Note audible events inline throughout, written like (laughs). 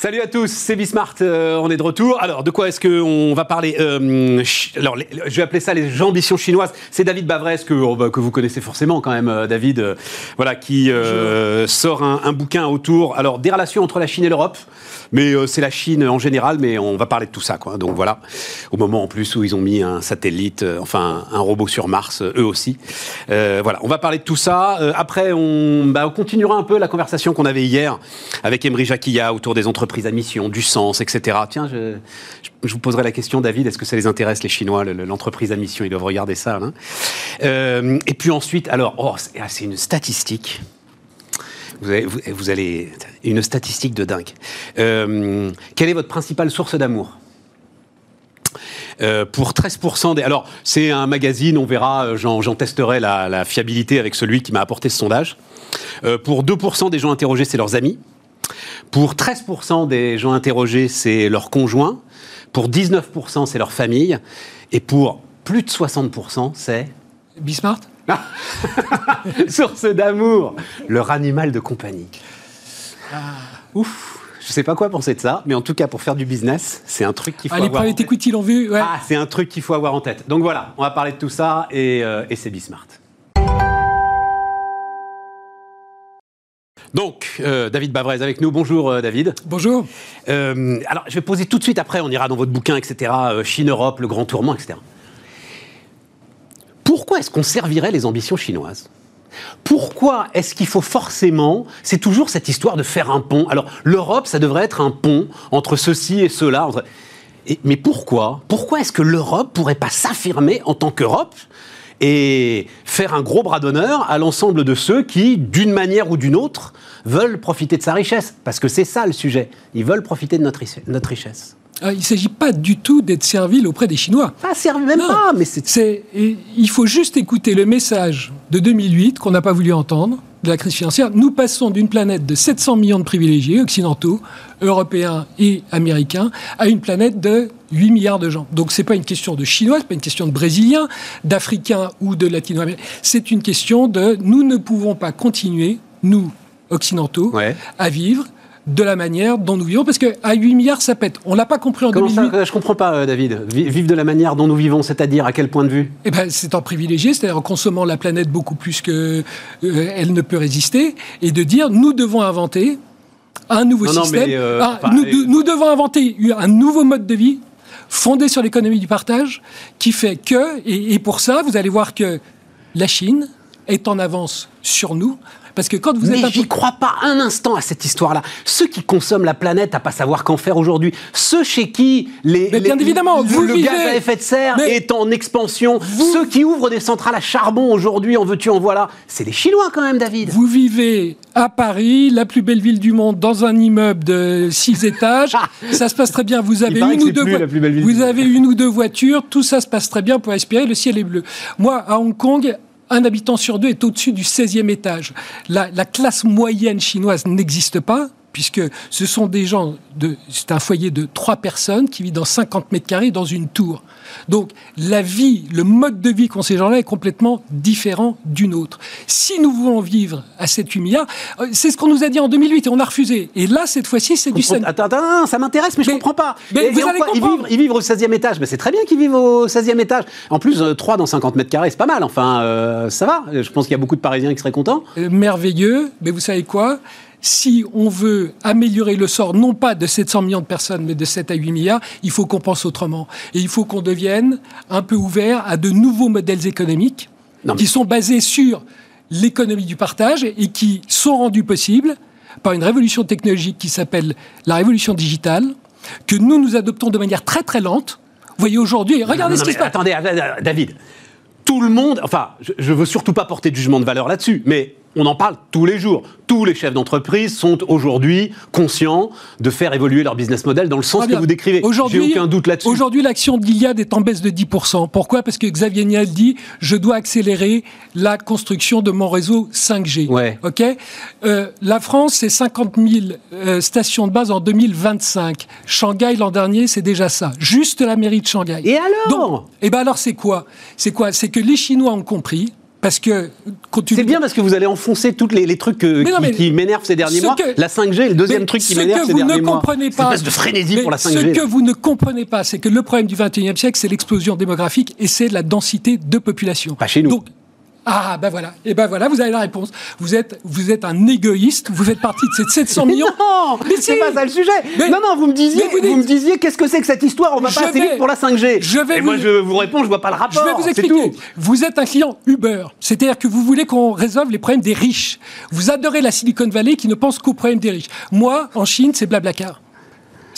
Salut à tous, c'est Bismart, euh, on est de retour. Alors, de quoi est-ce qu'on va parler euh, Alors, je vais appeler ça les ambitions chinoises. C'est David Bavrez, que, oh, bah, que vous connaissez forcément quand même, euh, David, voilà, qui sort un, un, bouquin autour alors, des relations entre la Chine et l'Europe. Mais c'est la Chine en général, mais on va parler de tout ça, quoi. Donc voilà, au moment en plus où ils ont mis un satellite, enfin un robot sur Mars, eux aussi. voilà, on va parler de tout ça. après, on, bah, on continuera un peu la conversation qu'on avait hier avec Emery Jacquilla autour des entreprises prise à mission, du sens, etc. Tiens, je, vous poserai la question, David, est-ce que ça les intéresse, les Chinois, l'entreprise à mission? Ils doivent regarder ça. Hein. Euh, et puis ensuite, alors, oh, ah, c'est une statistique. Vous allez, une statistique de dingue. Euh, quelle est votre principale source d'amour? Euh, pour 13% des... Alors, c'est un magazine, on verra, j'en testerai la, la, fiabilité avec celui qui m'a apporté ce sondage. pour 2% des gens interrogés, c'est leurs amis. Pour 13% des gens interrogés, c'est leur conjoint. Pour 19%, c'est leur famille. Et pour plus de 60%, c'est... Bismart (laughs) Source d'amour, leur animal de compagnie. Ah. Ouf je sais pas quoi penser de ça, mais en tout cas, pour faire du business, c'est un truc qu'il faut ah, avoir. Les private equity l'ont vu. Ah, c'est un truc qu'il faut avoir en tête. Donc voilà, on va parler de tout ça et, euh, et c'est Bismart. Donc, euh, David Bavrez avec nous. Bonjour, euh, David. Bonjour. Euh, alors, je vais poser tout de suite, après, on ira dans votre bouquin, etc. Chine-Europe, le grand tourment, etc. Pourquoi est-ce qu'on servirait les ambitions chinoises? Pourquoi est-ce qu'il faut forcément, c'est toujours cette histoire de faire un pont? Alors l'Europe, ça devrait être un pont entre ceci et cela. mais pourquoi? Pourquoi est-ce que l'Europe pourrait pas s'affirmer en tant qu'Europe et faire un gros bras d'honneur à l'ensemble de ceux qui, d'une manière ou d'une autre, veulent profiter de sa richesse? Parce que c'est ça le sujet. Ils veulent profiter de notre, richesse. Ah, il ne s'agit pas du tout d'être servile auprès des Chinois. Pas servile, même pas, mais c'est... Il faut juste écouter le message de 2008 qu'on n'a pas voulu entendre, de la crise financière. Nous passons d'une planète de 700 millions de privilégiés occidentaux, européens et américains, à une planète de 8 milliards de gens. Donc ce n'est pas une question de Chinois, ce n'est pas une question de Brésiliens, d'Africains ou de Latino-Américains. C'est une question de nous ne pouvons pas continuer, nous, occidentaux, à vivre de la manière dont nous vivons, parce qu'à 8 milliards, ça pète. On ne l'a pas compris en Comment Ça, je ne comprends pas, euh, David. Vivre de la manière dont nous vivons, c'est-à-dire à quel point de vue? Eh ben, C'est en privilégié, c'est-à-dire en consommant la planète beaucoup plus qu'elle euh, elle ne peut résister, et de dire, nous devons inventer un nouveau système. Euh, ah, nous, devons inventer un nouveau mode de vie fondé sur l'économie du partage, qui fait que, et pour ça, vous allez voir que la Chine est en avance sur nous parce que quand vous Mais êtes. j'y crois pas un instant à cette histoire-là. Ceux qui consomment la planète à pas savoir qu'en faire aujourd'hui, ceux chez qui les, Mais bien évidemment, vous le gaz à effet de serre est en expansion, ceux qui ouvrent des centrales à charbon aujourd'hui, en veux-tu, en voilà, c'est les Chinois quand même, David. Vous vivez à Paris, la plus belle ville du monde, dans un immeuble de six étages. ça se passe très bien. Vous avez une ou deux, vous avez une ou deux voitures. Tout ça se passe très bien pour respirer. Le ciel est bleu. Moi, à Hong Kong, un habitant sur deux est au-dessus du 16e étage. La, classe moyenne chinoise n'existe pas, puisque ce sont des gens, de, c'est un foyer de trois personnes qui vit dans 50 mètres carrés dans une tour. Donc la vie, le mode de vie qu'ont ces gens-là est complètement différent d'une autre. Si nous voulons vivre à cette milliards, euh, c'est ce qu'on nous a dit en 2008 et on a refusé. Et là, cette fois-ci, c'est du Attends, attends, attends, ça m'intéresse, mais, je je comprends pas. Mais vous allez comprendre. Ils, vivent, au 16e étage? Mais c'est très bien qu'ils vivent au 16e étage. En plus, 3 euh, dans 50 mètres carrés, c'est pas mal. Enfin, euh, ça va. Je pense qu'il y a beaucoup de Parisiens qui seraient contents. merveilleux. Mais vous savez quoi? Si on veut améliorer le sort, non pas de 700 millions de personnes, mais de 7 à 8 milliards, il faut qu'on pense autrement. Et il faut qu'on devienne un peu ouvert à de nouveaux modèles économiques qui sont basés sur l'économie du partage et qui sont rendus possibles par une révolution technologique qui s'appelle la révolution digitale, que nous, nous adoptons de manière très très lente. Vous voyez aujourd'hui, regardez ce qui se passe. Attendez, David, tout le monde, enfin, je, je veux surtout pas porter de jugement de valeur là-dessus, mais on en parle tous les jours. Tous les chefs d'entreprise sont aujourd'hui conscients de faire évoluer leur business model dans le sens que vous décrivez. J'ai aucun doute là-dessus. Aujourd'hui, l'action de l'Iliade est en baisse de 10%. Pourquoi? Parce que Xavier Niel dit je dois accélérer la construction de mon réseau 5G. Ouais. Ok? Euh, la France, c'est 50 000 euh, stations de base en 2025. Shanghai l'an dernier, c'est déjà ça. Juste la mairie de Shanghai. Et alors? Et eh ben alors, c'est quoi? C'est quoi? C'est que les Chinois ont compris Parce que c'est bien parce que vous allez enfoncer tous les, trucs qui, m'énervent ces derniers mois. la 5G, le deuxième truc qui m'énerve ces derniers mois. Pas, de frénésie pour la 5G. Ce que vous ne comprenez pas, c'est que le problème du 21e siècle, c'est l'explosion démographique et c'est la densité de population. Pas chez nous. Ah, ben voilà. Et ben voilà, vous avez la réponse. Vous êtes, vous êtes un égoïste, vous faites partie de ces (laughs) 700 millions. non, mais c'est pas ça le sujet. non, non, vous me disiez, vous, me disiez, qu'est-ce que c'est que cette histoire? On va pas assez vite pour la 5G. Je vais Et moi, je vous réponds, je vois pas le rapport. Je vais vous expliquer. Vous êtes un client Uber. C'est-à-dire que vous voulez qu'on résolve les problèmes des riches. Vous adorez la Silicon Valley qui ne pense qu'aux problèmes des riches. Moi, en Chine, c'est Blablacar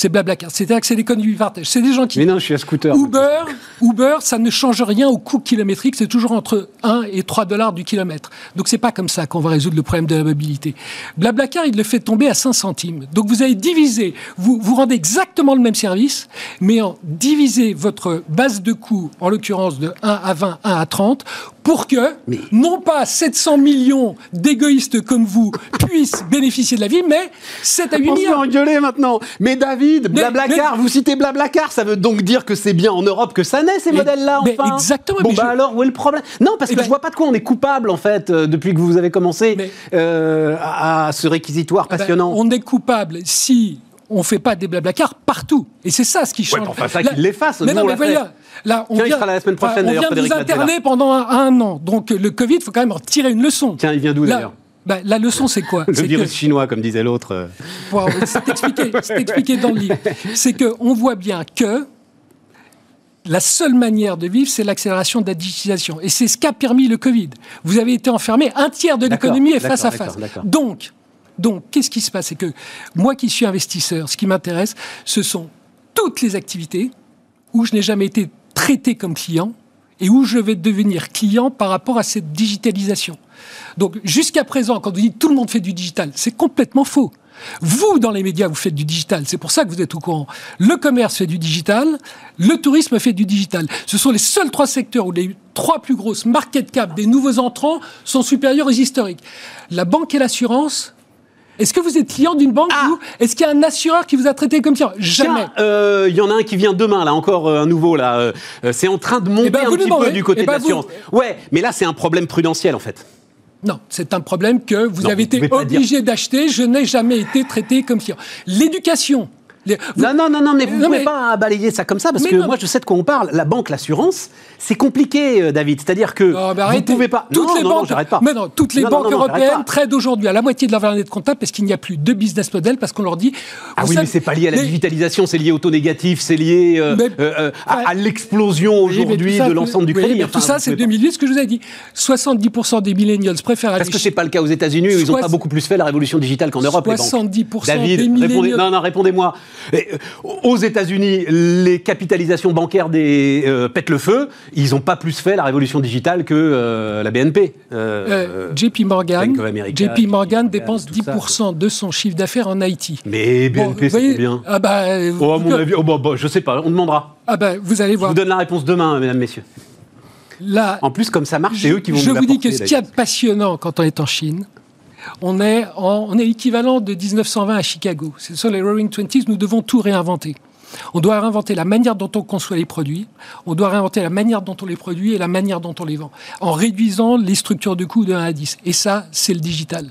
c'est Blablacar. C'est-à-dire que c'est des conduits partage. C'est des gens qui. Mais non, je suis à scooter. Uber, Uber, ça ne change rien au coût kilométrique. C'est toujours entre 1 et 3 dollars du kilomètre. Donc c'est pas comme ça qu'on va résoudre le problème de la mobilité. Blablacar, il le fait tomber à 5 centimes. Donc vous avez divisé, vous, vous rendez exactement le même service, mais en divisé votre base de coût, en l'occurrence de 1 à 20, 1 à 30, pour que, non pas 700 millions d'égoïstes comme vous puissent (laughs) bénéficier de la vie, mais 7 à 8 millions. On engueuler maintenant. Mais David, Blablacar, vous citez Blablacar, ça veut donc dire que c'est bien en Europe que ça naît, ces modèles-là, enfin Exactement. Bon, bah alors, où est le problème? Non, parce que je je vois pas de quoi on est coupable, en fait, euh, depuis que vous avez commencé euh, à, ce réquisitoire eh ben, passionnant. on est coupable si on fait pas des Blablacar partout. Et c'est ça ce qui change. Ouais, enfin, ça qu'il l'efface. Mais non, mais voyez, Là, on Tiens, vient, il sera la semaine prochaine, on vient de vous interner pendant un, an. Donc le Covid, il faut quand même en tirer une leçon. Tiens, il vient d'où d'ailleurs? Bah, la leçon, c'est quoi? (laughs) Le virus chinois, comme disait l'autre. c'est expliqué, (laughs) expliqué, dans le livre. C'est qu'on voit bien que la seule manière de vivre, c'est l'accélération de la digitalisation. Et c'est ce qu'a permis le Covid. Vous avez été enfermé, un tiers de l'économie est face à face. Donc, donc qu'est-ce qui se passe? C'est que moi qui suis investisseur, ce qui m'intéresse, ce sont toutes les activités où je n'ai jamais été traité comme client et où je vais devenir client par rapport à cette digitalisation. Donc jusqu'à présent, quand vous dites tout le monde fait du digital, c'est complètement faux. Vous, dans les médias, vous faites du digital. C'est pour ça que vous êtes au courant. Le commerce fait du digital. Le tourisme fait du digital. Ce sont les seuls trois secteurs où les trois plus grosses market cap des nouveaux entrants sont supérieurs aux historiques. La banque et l'assurance est-ce que vous êtes client d'une banque ah. ou est-ce qu'il y a un assureur qui vous a traité comme client Jamais. Euh, il y en a un qui vient demain, là, encore euh, un nouveau, là. Euh, c'est en train de monter eh ben, un petit peu du côté eh ben, de l'assurance. Ouais, mais là, c'est un problème prudentiel, en fait. Non, c'est un problème que vous avez été obligé d'acheter. Je n'ai jamais été traité comme client. L'éducation, non, non, non, non, mais vous ne pouvez pas balayer ça comme ça, parce que moi, je sais de quoi on parle. La banque, l'assurance, c'est compliqué, euh, David. C'est-à-dire que vous ne pouvez pas... Toutes non, les non, banques, pas. Mais non, toutes les banques européennes traitent aujourd'hui à la moitié de leur valeur nette comptable parce qu'il n'y a plus de business model, parce qu'on leur dit... Ah oui, mais c'est pas lié à la digitalisation, c'est lié au taux négatif, c'est lié euh, euh, à, l'explosion aujourd'hui de l'ensemble du crédit. tout ça, c'est 2008, ce que je vous ai dit. 70% des millennials préfèrent aller... Est-ce que c'est pas le cas aux États-Unis où ils n'ont pas beaucoup plus fait la révolution digitale qu'en Europe, 70% des millennials... Non, non, répondez-moi. Aux États-Unis, les capitalisations bancaires des euh, pètent le feu. Ils n'ont pas plus fait la révolution digitale que euh, la BNP. Euh, JP Morgan, JP Morgan dépense 10% de son chiffre d'affaires en Haïti. Mais BNP, c'est bien. Ah bah, oh, à mon avis, oh, bah, bah, je sais pas, on demandera. Ah bah, vous allez voir. Je vous donne la réponse demain, mesdames, messieurs. Là, en plus, comme ça marche, c'est eux qui vont Je vous dis que ce qui est passionnant quand on est en Chine, on est, on est l'équivalent de 1920 à Chicago. Ce sont les Roaring Twenties, nous devons tout réinventer. On doit réinventer la manière dont on conçoit les produits, on doit réinventer la manière dont on les produit et la manière dont on les vend, en réduisant les structures de coûts de 1 à 10. Et ça, c'est le digital.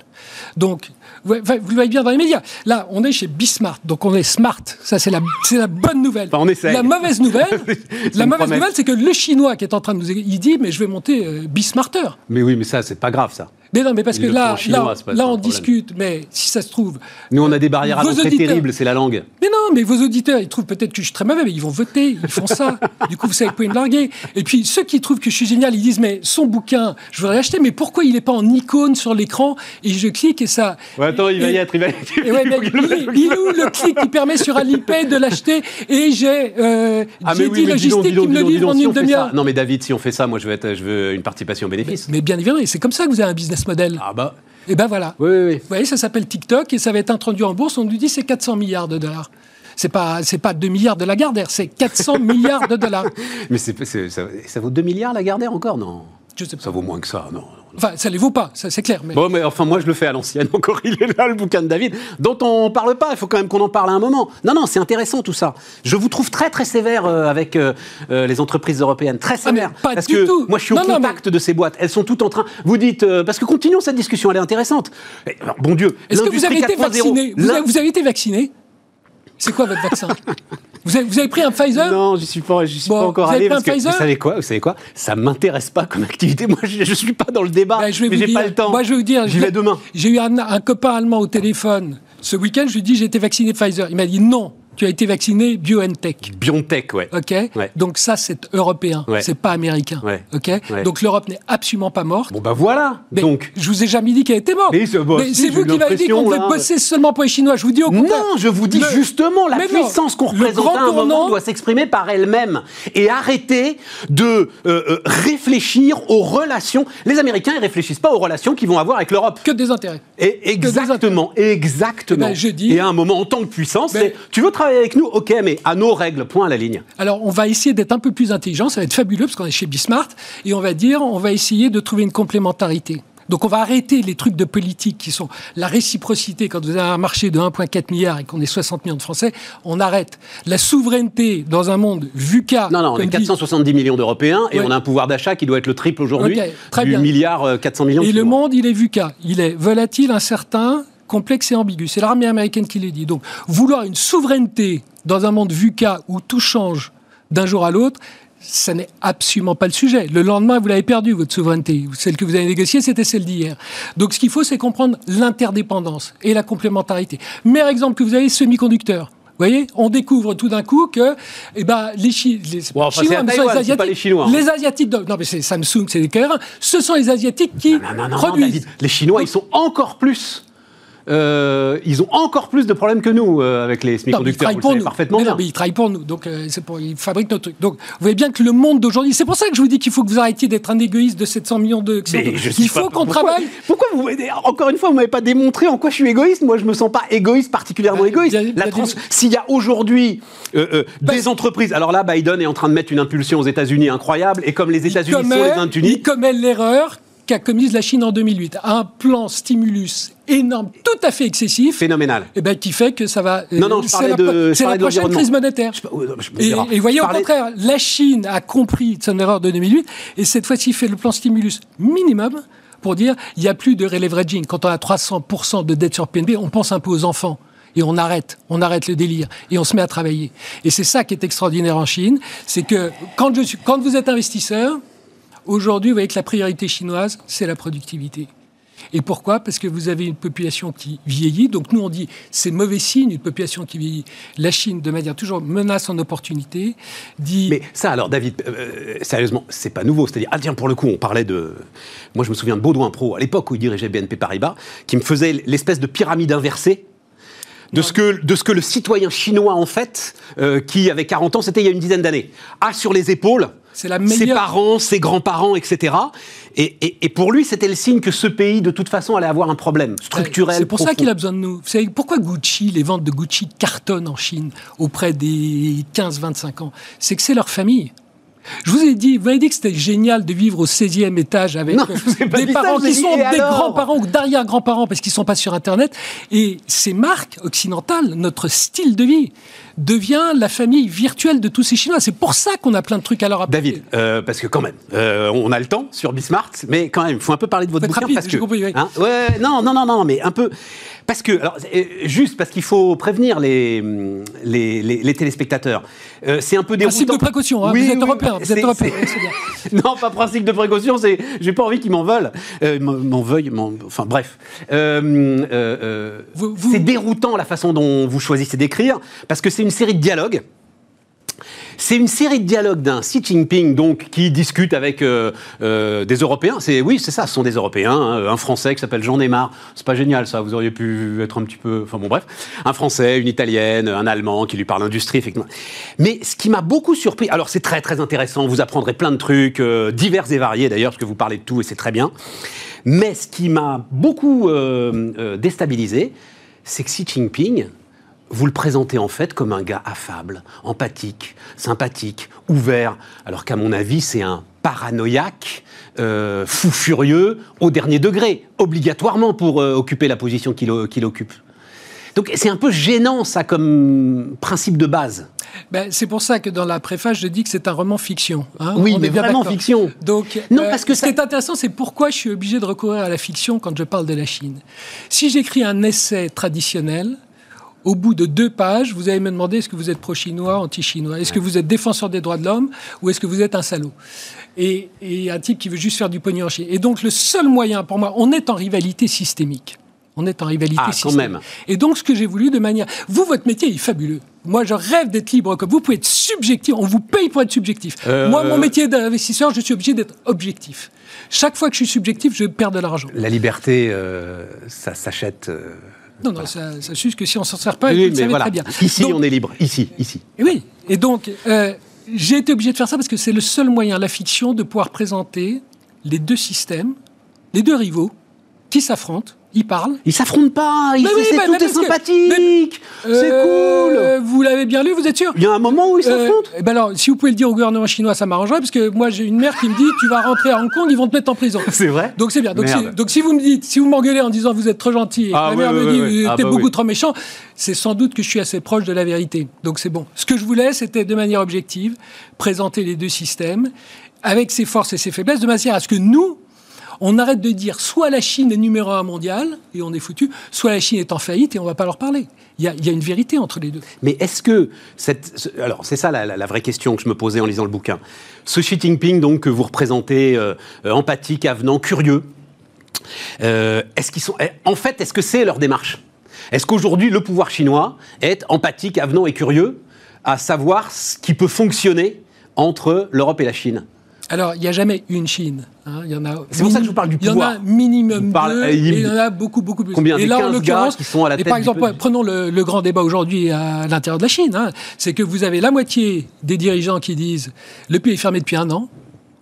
Donc, vous, le voyez bien dans les médias. Là, on est chez Bismart, donc on est smart. Ça, c'est la, la bonne nouvelle. on la mauvaise nouvelle, (laughs) la mauvaise nouvelle, c'est que le Chinois qui est en train de nous, il dit, mais je vais monter euh, Bismarter. Mais oui, mais ça, c'est pas grave, ça. Mais non, mais parce que là, là, on discute, mais si ça se trouve. Nous, on a des barrières à l'entrée terribles, c'est la langue. Mais non, mais vos auditeurs, ils trouvent peut-être que je suis très mauvais, mais ils vont voter, ils font ça. (laughs) du coup, vous savez, vous pouvez me larguer. Et puis, ceux qui trouvent que je suis génial, ils disent, mais son bouquin, je voudrais l'acheter, mais pourquoi il n'est pas en icône sur l'écran Et je clique et ça. Ouais, attends, il va y être, il va y être. (laughs) (laughs) il, est où le clic qui permet sur Alipay de l'acheter Et j'ai euh, ah, dit logistique qui me le livre en une demi-heure. Non, mais David, si on fait ça, moi, je veux, être, je veux une participation bénéfice. Mais, mais bien évidemment, c'est comme ça que vous avez un business model. Ah bah. Et ben voilà. Oui, oui, Vous voyez, ça s'appelle TikTok et ça va être introduit en bourse. On nous dit c'est 400 milliards de dollars. C'est pas, c'est pas 2 milliards de la Gardère, c'est 400 (laughs) milliards de dollars. Mais c'est, ça, ça, vaut 2 milliards la Gardère encore Non? Je sais pas. Ça vaut moins que ça, non? Enfin, ça ne les vaut pas, ça c'est clair. Mais... Bon, mais enfin, moi je le fais à l'ancienne. Encore, (laughs) il est là, le bouquin de David, dont on parle pas. Il faut quand même qu'on en parle à un moment. Non, non, c'est intéressant tout ça. Je vous trouve très, très sévère euh, avec euh, euh, les entreprises européennes. Très ah, sévère. pas parce du que tout. moi, je suis au contact de ces boîtes. Elles sont toutes en train. Vous dites, parce que continuons cette discussion, elle est intéressante. Alors, bon Dieu. Est-ce que vous avez été vacciné? Vous avez été vacciné? C'est quoi votre vaccin? Vous avez, pris un Pfizer? Non, je suis pas, suis pas encore allé. Parce que, vous savez quoi Vous savez quoi? Ça m'intéresse pas comme activité. (laughs) Moi, je, ne suis pas dans le débat. Ben, je mais j'ai pas le temps. Moi, je vais vous dire. J'y vais demain. J'ai eu un, un, copain allemand au téléphone ce week-end. Je lui ai dit j'ai été vacciné Pfizer. Il m'a dit non tu as été vacciné BioNTech. BioNTech, ouais. Ok. Donc ça, c'est européen, c'est pas américain. Ok. Donc l'Europe n'est absolument pas morte. Bon bah voilà. Donc. Je vous ai jamais dit qu'elle était morte. Mais, c'est vous qui m'avez dit qu'on devait bosser seulement pour les Chinois. Je vous dis au contraire. Non, je vous dis justement la puissance qu'on représente à un moment doit s'exprimer par elle-même et arrêter de euh, euh, réfléchir aux relations. Les Américains, ils réfléchissent pas aux relations qu'ils vont avoir avec l'Europe. Que des intérêts. Et exactement, exactement. Eh ben, je dis, et à un moment, en tant que puissance, tu veux travailler avec nous, ok, mais à nos règles, point à la ligne. Alors, on va essayer d'être un peu plus intelligent, ça va être fabuleux parce qu'on est chez Bismart, et on va dire, on va essayer de trouver une complémentarité. Donc on va arrêter les trucs de politique qui sont la réciprocité. Quand vous avez un marché de 1,4 milliard et qu'on est 60 millions de Français, on arrête. La souveraineté dans un monde VUCA. Non, non, on est 470 millions d'Européens et on a un pouvoir d'achat qui doit être le triple aujourd'hui du milliard 400 euh, millions. Et le monde, il est VUCA. Il est volatile, incertain, complexe et ambigu. C'est l'armée américaine qui l'a dit. Donc, vouloir une souveraineté dans un monde VUCA où tout change d'un jour à l'autre, ça n'est absolument pas le sujet. Le lendemain, vous l'avez perdu, votre souveraineté. Celle que vous avez négociée, c'était celle d'hier. Donc, ce qu'il faut, c'est comprendre l'interdépendance et la complémentarité. Meilleur exemple que vous avez, semi-conducteurs. Vous voyez, on découvre tout d'un coup que eh ben, les, Chinois, les Asiatiques, les, Chinois, hein. les Asiatiques, non mais c'est Samsung, c'est les KR1, ce sont les Asiatiques qui produisent. les Chinois, ils sont encore plus euh, ils ont encore plus de problèmes que nous euh, avec les semi-conducteurs. Ils pour parfaitement mais ils travaillent pour nous, donc euh, pour, ils fabriquent notre truc. Donc vous voyez bien que le monde d'aujourd'hui, c'est pour ça que je vous dis qu'il faut que vous arrêtiez d'être un égoïste de 700 millions de. Il faut qu'on travaille. Pourquoi vous encore une fois vous m'avez pas démontré en quoi je suis égoïste? Moi je me sens pas égoïste particulièrement bah, égoïste. S'il y a aujourd'hui bah, des entreprises, alors là Biden est en train de mettre une impulsion aux États-Unis incroyable et comme les États-Unis sont les États-Unis, il commet l'erreur qu'a commise la Chine en 2008. Un plan stimulus énorme, tout à fait excessif. Phénoménal. Et eh ben, qui fait que ça va. Non, non, je parlais de. C'est la, prochaine crise monétaire. et, et, voyez, au contraire, la Chine a compris son erreur de 2008 et cette fois-ci fait le plan stimulus minimum pour dire il n'y a plus de releveraging. Quand on a 300% de dette sur PNB, on pense un peu aux enfants et on arrête, on arrête le délire et on se met à travailler. Et c'est ça qui est extraordinaire en Chine, c'est que quand, je suis, quand vous êtes investisseur, Aujourd'hui, vous voyez que la priorité chinoise, c'est la productivité. Et pourquoi? Parce que vous avez une population qui vieillit. Donc nous, on dit c'est mauvais signe, une population qui vieillit. La Chine, de manière toujours menace en opportunité, dit... Mais ça, alors, David, euh, sérieusement, c'est pas nouveau. C'est-à-dire, ah tiens, pour le coup, on parlait de... Moi, je me souviens de Baudouin Pro, à l'époque où il dirigeait BNP Paribas, qui me faisait l'espèce de pyramide inversée de ce, que, de ce que le citoyen chinois, en fait, euh, qui avait 40 ans, c'était il y a une dizaine d'années, a sur les épaules ses parents, ses grands-parents, etc. Et, pour lui, c'était le signe que ce pays, de toute façon, allait avoir un problème structurel. C'est pour ça qu'il a besoin de nous. Vous savez, pourquoi Gucci, les ventes de Gucci cartonnent en Chine auprès des 15-25 ans? C'est que c'est leur famille. Je vous ai dit, vous avez dit que c'était génial de vivre au 16e étage avec euh, (laughs) des parents qui sont des grands-parents ou d'arrière-grands-parents parce qu'ils ne sont pas sur Internet. Et ces marques occidentales, notre style de vie, devient la famille virtuelle de tous ces Chinois. C'est pour ça qu'on a plein de trucs à leur apporter. David, euh, parce que quand même, euh, on a le temps sur Bismart, mais quand même, il faut un peu parler de votre bouquin. parce que, compris, hein, ouais, non, non, non, non, mais un peu. Parce que, alors, euh, juste parce qu'il faut prévenir les, les, les, téléspectateurs. c'est un peu déroutant. Principe de précaution, hein, vous êtes européen, vous êtes européen. (laughs) non, pas principe de précaution, c'est, j'ai pas envie qu'ils m'en veulent, m'en veuillent, enfin bref. C'est déroutant la façon dont vous choisissez d'écrire, parce que c'est une série de dialogues. C'est une série de dialogues d'un Xi Jinping donc qui discute avec euh, euh, des Européens. C'est oui, c'est ça, ce sont des Européens. Hein. Un Français qui s'appelle Jean Neymar. C'est pas génial ça. Vous auriez pu être un petit peu. Enfin bon, bref, un Français, une Italienne, un Allemand qui lui parle industrie effectivement. Mais ce qui m'a beaucoup surpris. Alors c'est très très intéressant. Vous apprendrez plein de trucs euh, divers et variés d'ailleurs parce que vous parlez de tout et c'est très bien. Mais ce qui m'a beaucoup déstabilisé, c'est que Xi Jinping vous le présentez en fait comme un gars affable, empathique, sympathique, ouvert, alors qu'à mon avis, c'est un paranoïaque, euh, fou furieux, au dernier degré, obligatoirement pour euh, occuper la position qu'il occupe. Donc c'est un peu gênant ça comme principe de base. Ben, c'est pour ça que dans la préface, je dis que c'est un roman fiction. Hein. oui, mais vraiment fiction. Donc, non, euh, parce que ce qui est intéressant, c'est pourquoi je suis obligé de recourir à la fiction quand je parle de la Chine. Si j'écris un essai traditionnel, au bout de deux pages, vous allez me demander est-ce que vous êtes pro-chinois, anti-chinois? Est-ce que vous êtes défenseur des droits de l'homme ou est-ce que vous êtes un salaud? Et, et, un type qui veut juste faire du pognon en Chine. Et donc, le seul moyen pour moi, on est en rivalité systémique. On est en rivalité ah, quand même. Et donc, ce que j'ai voulu de manière. Vous, votre métier est fabuleux. Moi, je rêve d'être libre comme vous pouvez être subjectif. On vous paye pour être subjectif. Euh, Moi, mon métier d'investisseur, je suis obligé d'être objectif. Chaque fois que je suis subjectif, je perds de l'argent. La liberté, euh, ça s'achète. Euh, non, non, ça, ça que si on s'en sert pas, oui, mais voilà. très bien. Ici, on est libre. Ici, ici. Et oui. Et donc, j'ai été obligé de faire ça parce que c'est le seul moyen, la fiction, de pouvoir présenter les deux systèmes, les deux rivaux qui s'affrontent ils parlent. Ils s'affrontent pas. Ils, oui, c'est tout est sympathique. c'est euh, cool. Vous l'avez bien lu, vous êtes sûr? Il y a un moment où ils euh, s'affrontent. Eh ben alors, si vous pouvez le dire au gouvernement chinois, ça m'arrangerait parce que moi j'ai une mère qui me dit tu vas rentrer à Hong Kong, ils vont te mettre en prison. (laughs) c'est vrai? Donc c'est bien. Donc si, donc si, vous me dites, si vous m'engueulez en disant vous êtes trop gentil et ah, la mère me dit ah, t'es bah beaucoup trop méchant, c'est sans doute que je suis assez proche de la vérité. Donc c'est bon. Ce que je voulais, c'était de manière objective présenter les deux systèmes avec ses forces et ses faiblesses de manière à ce que nous on arrête de dire soit la Chine est numéro un mondial et on est foutu, soit la Chine est en faillite et on ne va pas leur parler. Il y, a, une vérité entre les deux. Mais est-ce que cette, alors c'est ça la, vraie question que je me posais en lisant le bouquin. Ce Xi Jinping donc que vous représentez, euh, empathique, avenant, curieux, euh, est-ce qu'ils sont, eh, en fait, est-ce que c'est leur démarche? Est-ce qu'aujourd'hui le pouvoir chinois est empathique, avenant et curieux à savoir ce qui peut fonctionner entre l'Europe et la Chine? Alors, il n'y a jamais une Chine. Hein. Il y en a. C'est pour ça que je vous parle du pouvoir. Il y en a minimum deux, et il y en a beaucoup, beaucoup plus. Combien et là, en l'occurrence, qui sont à la tête Par exemple, prenons le, grand débat aujourd'hui à l'intérieur de la Chine. Hein. C'est que vous avez la moitié des dirigeants qui disent le pays est fermé depuis un an.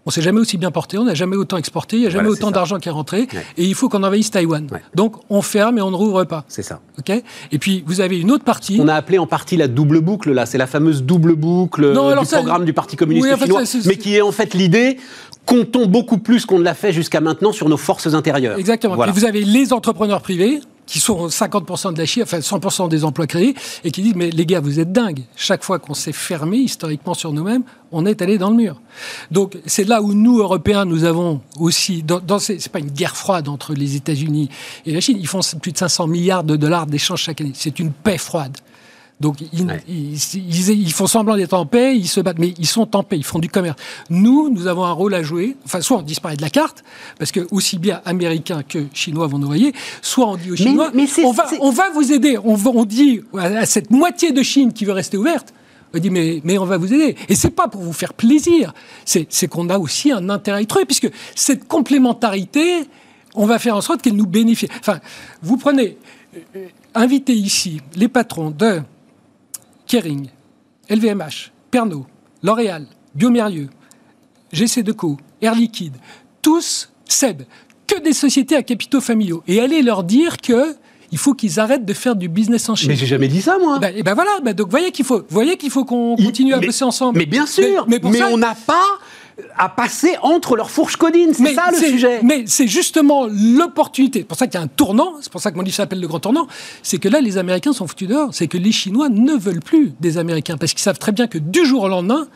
On s'est jamais aussi bien porté, on n'a jamais autant exporté, il n'y a jamais autant d'argent qui est rentré, et il faut qu'on envahisse Taïwan. Donc on ferme et on ne rouvre pas. C'est ça. Ok? Et puis vous avez une autre partie. On a appelé en partie la double boucle là, c'est la fameuse double boucle du programme du Parti communiste chinois, mais qui est en fait l'idée comptons beaucoup plus qu'on ne l'a fait jusqu'à maintenant sur nos forces intérieures. Exactement. Et vous avez les entrepreneurs privés qui sont 50% de la Chine, enfin 100% des emplois créés, et qui disent mais les gars, vous êtes dingues. Chaque fois qu'on s'est fermé historiquement sur nous-mêmes, on est allé dans le mur. Donc c'est là où nous Européens, nous avons aussi, dans, dans c'est pas une guerre froide entre les États-Unis et la Chine. Ils font plus de 500 milliards de dollars d'échanges chaque année. C'est une paix froide. Donc ils, font semblant d'être en paix, ils se battent, mais ils sont en paix, ils font du commerce. Nous, nous avons un rôle à jouer. Enfin, soit on disparaît de la carte, parce que aussi bien Américains que Chinois vont nous voyer, soit on dit aux Chinois, on, va, on va vous aider. On, on dit à cette moitié de Chine qui veut rester ouverte, on dit mais, mais on va vous aider. Et c'est pas pour vous faire plaisir, c'est qu'on a aussi un intérêt à puisque cette complémentarité, on va faire en sorte qu'elle nous bénéficie. Enfin, vous prenez, euh, euh, invitez ici les patrons de Kering, LVMH, Pernod, L'Oréal, Biomérieux, GC Deco, Air Liquide, tous, Seb, que des sociétés à capitaux familiaux. Et allez leur dire que il faut qu'ils arrêtent de faire du business en Chine. Mais j'ai jamais dit ça, moi. Ben, et ben voilà, ben donc voyez qu'il faut, voyez qu'il faut qu'on continue à bosser ensemble. Mais bien sûr, mais, on n'a pas à passer entre leurs fourches codines. C'est ça le sujet. Mais c'est justement l'opportunité. C'est pour ça qu'il y a un tournant. C'est pour ça que mon livre s'appelle Le Grand Tournant. C'est que là, les Américains sont foutus dehors. C'est que les Chinois ne veulent plus des Américains parce qu'ils savent très bien que du jour au lendemain,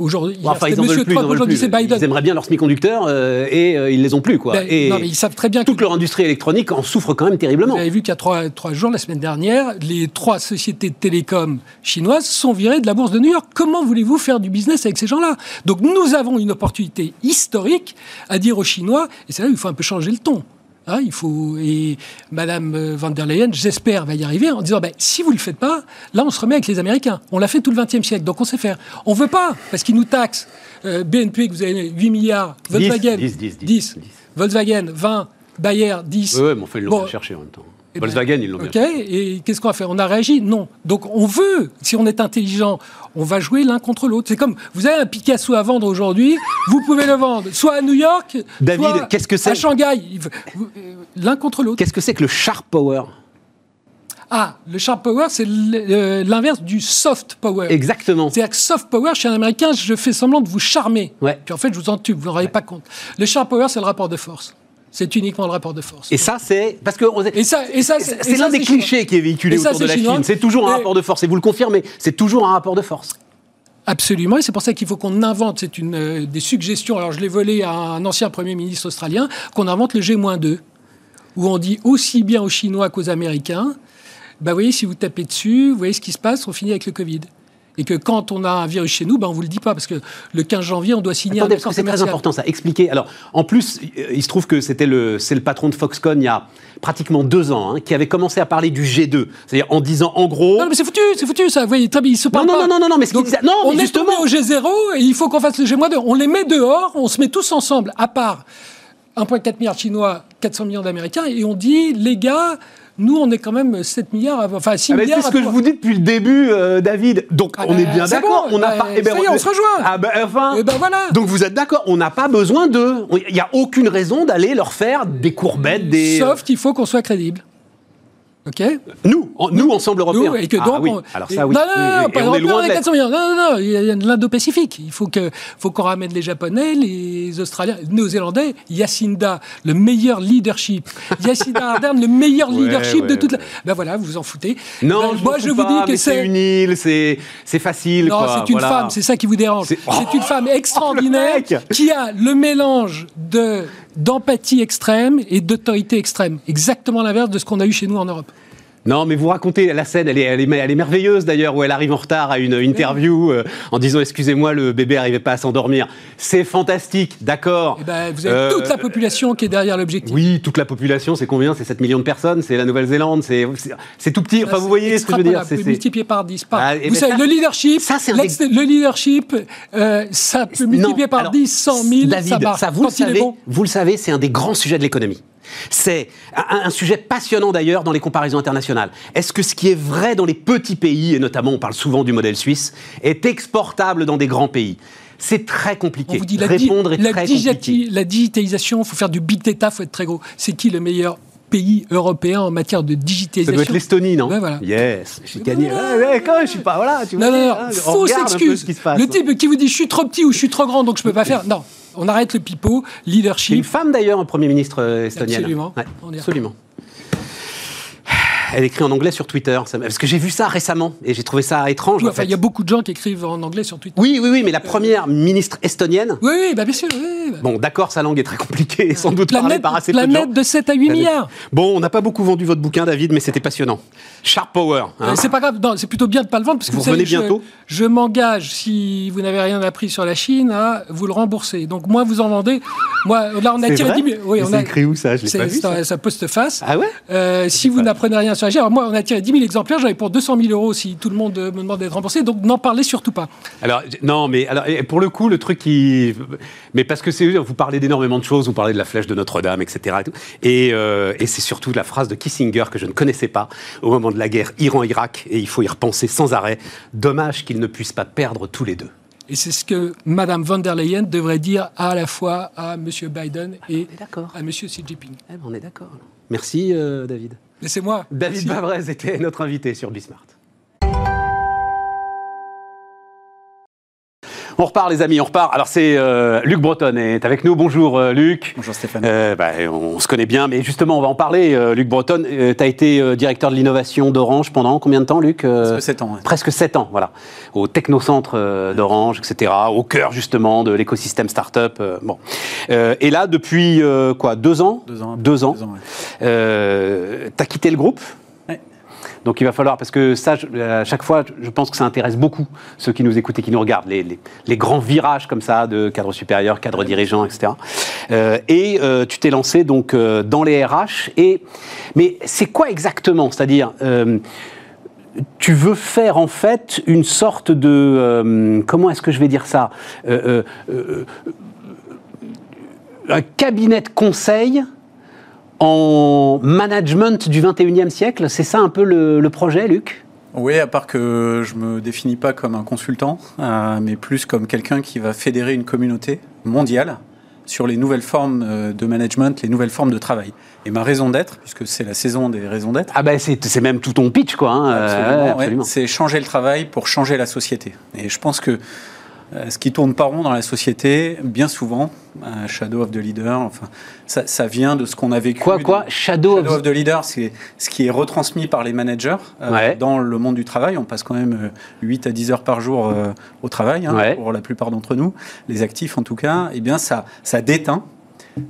Aujourd'hui, enfin, ils, Monsieur plus, aujourd'hui c'est Biden. Ils aimeraient bien leurs semi-conducteurs euh, et euh, ils les ont plus, quoi. Ben, et non, mais ils savent très bien toute leur industrie électronique en souffre quand même terriblement. Vous avez vu qu'il y a trois, trois, jours, la semaine dernière, les trois sociétés de télécom chinoises sont virées de la bourse de New York. Comment voulez-vous faire du business avec ces gens-là? Donc nous avons une opportunité historique à dire aux Chinois, et c'est là où il faut un peu changer le ton. Hein, il faut et Madame euh, van der Leyen, j'espère, va y arriver en disant ben, si vous le faites pas, là on se remet avec les Américains. On l'a fait tout le XXe siècle, donc on sait faire. On veut pas parce qu'ils nous taxent. Euh, BNP que vous avez 8 milliards, Volkswagen 10, 10, 10, Volkswagen 20, Bayer 10. Oui, mais ils l'ont cherché en même temps. Eh ben, Volkswagen, ils l'ont Ok, et qu'est-ce qu'on a fait On a réagi? Non. Donc on veut, si on est intelligent, on va jouer l'un contre l'autre. C'est comme, vous avez un Picasso à vendre aujourd'hui, vous pouvez le vendre soit à New York, David, qu'est-ce que c'est? à Shanghai, l'un contre l'autre. Qu'est-ce que c'est que le sharp power? Ah, le sharp power, c'est l'inverse du soft power. Exactement. C'est-à-dire que soft power, chez un Américain, je fais semblant de vous charmer. Ouais. Puis en fait, je vous entube, vous ne vous rendez pas compte. Le sharp power, c'est le rapport de force. C'est uniquement le rapport de force. Et ça, c'est parce que et ça, et ça, c'est l'un des clichés qui est véhiculé autour de la Chine. C'est toujours un rapport de force. Et vous le confirmez, c'est toujours un rapport de force. Absolument, et c'est pour ça qu'il faut qu'on invente, c'est une euh, des suggestions, alors je l'ai volé à un ancien Premier ministre australien, qu'on invente le G-2, où on dit aussi bien aux Chinois qu'aux Américains, bah, vous voyez, si vous tapez dessus, vous voyez ce qui se passe, on finit avec le Covid et que quand on a un virus chez nous, ben on vous le dit pas parce que le 15 janvier, on doit signer Attendez, un C'est très important ça. Expliquer. Alors, en plus, il se trouve que c'était le, c'est le patron de Foxconn il y a pratiquement deux ans hein, qui avait commencé à parler du G2, c'est-à-dire en disant en gros. Non, mais c'est foutu, c'est foutu ça. Vous voyez, il se parle non, pas. Non, non, non, non, mais ce Donc, non, on mais est tombé au G0 et il faut qu'on fasse le G-2. On les met dehors, on se met tous ensemble, à part 1,4 milliard de Chinois, 400 millions d'Américains, et on dit les gars nous, on est quand même 7 milliards, enfin 6 ah milliards. C'est ce que je vous dis depuis le début, euh, David. Donc, ah on est ben, bien d'accord. on n'a pas. Eh ben, ça y est, on se rejoint. Ah ben, enfin. Eh ben voilà. Donc, vous êtes d'accord. On n'a pas besoin d'eux. Il n'y a aucune raison d'aller leur faire des courbettes, des. Sauf qu'il faut qu'on soit crédible. OK Nous, nous, ensemble européen. Nous, et que donc, ah, oui. Alors ça, oui. Non, non, non, pas on est loin de 400 millions. Non, non, non, il y a l'Indo-Pacifique. Il faut qu'on faut qu'on ramène les Japonais, les Australiens, les Néo-Zélandais, Yacinda, le meilleur leadership. (laughs) Yacinda Ardern, le meilleur leadership de toute la... Ben voilà, vous vous en foutez. Non, ben, moi, je vous dis que c'est... une île, c'est facile, Non, c'est une femme, c'est ça qui vous dérange. C'est une femme (laughs) oh, extraordinaire qui a le mélange de d'empathie extrême et d'autorité extrême. Exactement l'inverse de ce qu'on a eu chez nous en Europe. Non, mais vous racontez la scène, elle est, elle est, elle est merveilleuse d'ailleurs, où elle arrive en retard à une interview euh, en disant Excusez-moi, le bébé n'arrivait pas à s'endormir. C'est fantastique, d'accord. Eh ben, vous avez toute la euh, population qui est derrière l'objectif. Oui, toute la population, c'est combien? C'est 7 millions de personnes, c'est la Nouvelle-Zélande, c'est tout petit. Enfin, vous voyez ce que je veux dire C'est multiplié par 10. Ah, vous ben savez, le leadership, ça, le leadership, euh, ça peut multiplier par 10, 100 000, David, ça, vous, le savez, vous le savez, c'est un des grands sujets de l'économie. C'est un, sujet passionnant d'ailleurs dans les comparaisons internationales. Est-ce que ce qui est vrai dans les petits pays, et notamment on parle souvent du modèle suisse, est exportable dans des grands pays? C'est très compliqué. On vous dit, la Répondre est la très compliqué. La digitalisation, il faut faire du big data, il faut être très gros. C'est qui le meilleur pays européen en matière de digitalisation. Ça doit être l'Estonie, non? Voilà. Yes, j'ai gagné. Ouais, quand je suis pas, voilà, tu non, non, non, hein, fausse excuse. Le type qui vous dit je suis trop petit ou je suis trop grand donc je peux pas (laughs) faire. Non, on arrête le pipeau, leadership. Une femme d'ailleurs, un Premier ministre euh, estonien. Absolument. absolument elle écrit en anglais sur Twitter. Parce que j'ai vu ça récemment et j'ai trouvé ça étrange. enfin, il y a beaucoup de gens qui écrivent en anglais sur Twitter. Oui, oui, oui, mais la première ministre estonienne. Oui, oui, bah bien sûr. Bah. Bon, d'accord, sa langue est très compliquée et sans doute parlée par assez peu de gens. de 7 à 8 milliards. Bon, on n'a pas beaucoup vendu votre bouquin, David, mais c'était passionnant. Sharp Power. Hein. c'est pas grave, c'est plutôt bien de ne pas le vendre parce que vous, revenez bientôt. Je, m'engage, si vous n'avez rien appris sur la Chine, à vous le rembourser. Donc, moi, vous en vendez. Moi, là, on a tiré 10 000. Oui, on a écrit où ça? Je l'ai pas vu. Ça, poste-face. Ah ouais? Euh, Si vous n'apprenez rien sur la Chine, alors moi, on a tiré 10 000 exemplaires, j'avais pour 200 000 euros si tout le monde me demande d'être remboursé. Donc n'en parlez surtout pas. Alors, non, mais alors, pour le coup, le truc qui. Mais parce que c'est, vous parlez d'énormément de choses, vous parlez de la flèche de Notre-Dame, etc. Et, euh, et, c'est surtout la phrase de Kissinger que je ne connaissais pas au moment de la guerre Iran-Irak, et il faut y repenser sans arrêt. Dommage qu'ils ne puissent pas perdre tous les deux. Et c'est ce que Mme von der Leyen devrait dire à la fois à M. Biden et à M. Xi Jinping. Eh ben, on est d'accord. Merci, euh, David. Laissez-moi. David Bavrez était notre invité sur Bismart. On repart, les amis, on repart. Alors, c'est euh, Luc Breton est avec nous. Bonjour, euh, Luc. Bonjour, Stéphane. Euh, bah, on se connaît bien, mais justement, on va en parler. Luc Breton, tu as été directeur de l'innovation d'Orange pendant combien de temps, Luc Presque 7 ans. Presque 7 ans, voilà. Au technocentre d'Orange, etc. Au cœur, justement, de l'écosystème start-up. bon. et là, depuis quoi Deux ans? Deux ans. Deux ans. ans tu as quitté le groupe? Donc il va falloir, parce que ça, à chaque fois, je pense que ça intéresse beaucoup ceux qui nous écoutent et qui nous regardent, les, les, grands virages comme ça de cadre supérieur, cadre dirigeant, etc. Euh, et euh, tu t'es lancé donc euh, dans les RH. Et, mais c'est quoi exactement? C'est-à-dire tu veux faire en fait une sorte de comment est-ce que je vais dire ça? Un cabinet de conseil en management du 21e siècle. C'est ça un peu le, projet, Luc? Oui, à part que je me définis pas comme un consultant, euh, mais plus comme quelqu'un qui va fédérer une communauté mondiale sur les nouvelles formes de management, les nouvelles formes de travail. Et ma raison d'être, puisque c'est la saison des raisons d'être. Ah ben c'est même tout ton pitch, quoi. Hein. Absolument. absolument. c'est changer le travail pour changer la société. Et je pense que euh, ce qui tourne pas rond dans la société, bien souvent, euh, Shadow of the Leader, enfin, ça, vient de ce qu'on a vécu. Quoi, quoi Shadow, of... the Leader, c'est ce qui est retransmis par les managers euh, dans le monde du travail. On passe quand même 8 à 10 heures par jour au travail, hein, pour la plupart d'entre nous, les actifs en tout cas. Eh bien, ça, ça déteint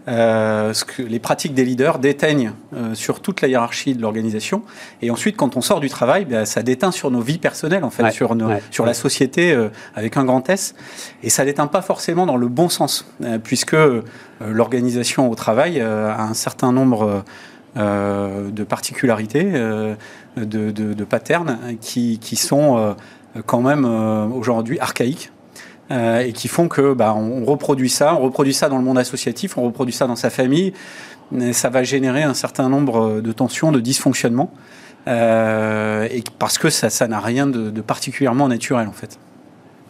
euh, ce que les pratiques des leaders déteignent euh, sur toute la hiérarchie de l'organisation. Et ensuite, quand on sort du travail, ben, ça déteint sur nos vies personnelles, en fait, sur, nos, sur la société euh, avec un grand S. Et ça déteint pas forcément dans le bon sens, puisque l'organisation au travail a un certain nombre de particularités, de, de, de, patterns qui, qui sont quand même aujourd'hui archaïques. Euh, et qui font que bah, on, reproduit ça, on reproduit ça dans le monde associatif, on reproduit ça dans sa famille. Et ça va générer un certain nombre de tensions, de dysfonctionnements, euh, et parce que ça, n'a rien de, particulièrement naturel en fait.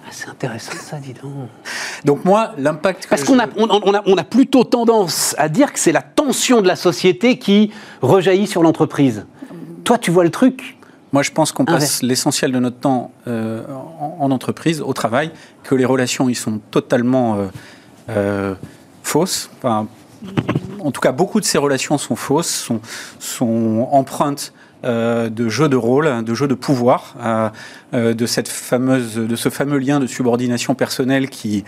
Ah, c'est intéressant ça, dis donc. (laughs) Donc moi, l'impact... Parce qu'on a, on, a, on a plutôt tendance à dire que c'est la tension de la société qui rejaillit sur l'entreprise. Toi, tu vois le truc? Moi, je pense qu'on passe l'essentiel de notre temps euh, en, entreprise, au travail, que les relations, ils sont totalement euh, euh, fausses. Enfin, en tout cas, beaucoup de ces relations sont fausses, sont, sont empreintes de jeux de rôle, de jeux de pouvoir, de cette fameuse, de ce fameux lien de subordination personnelle qui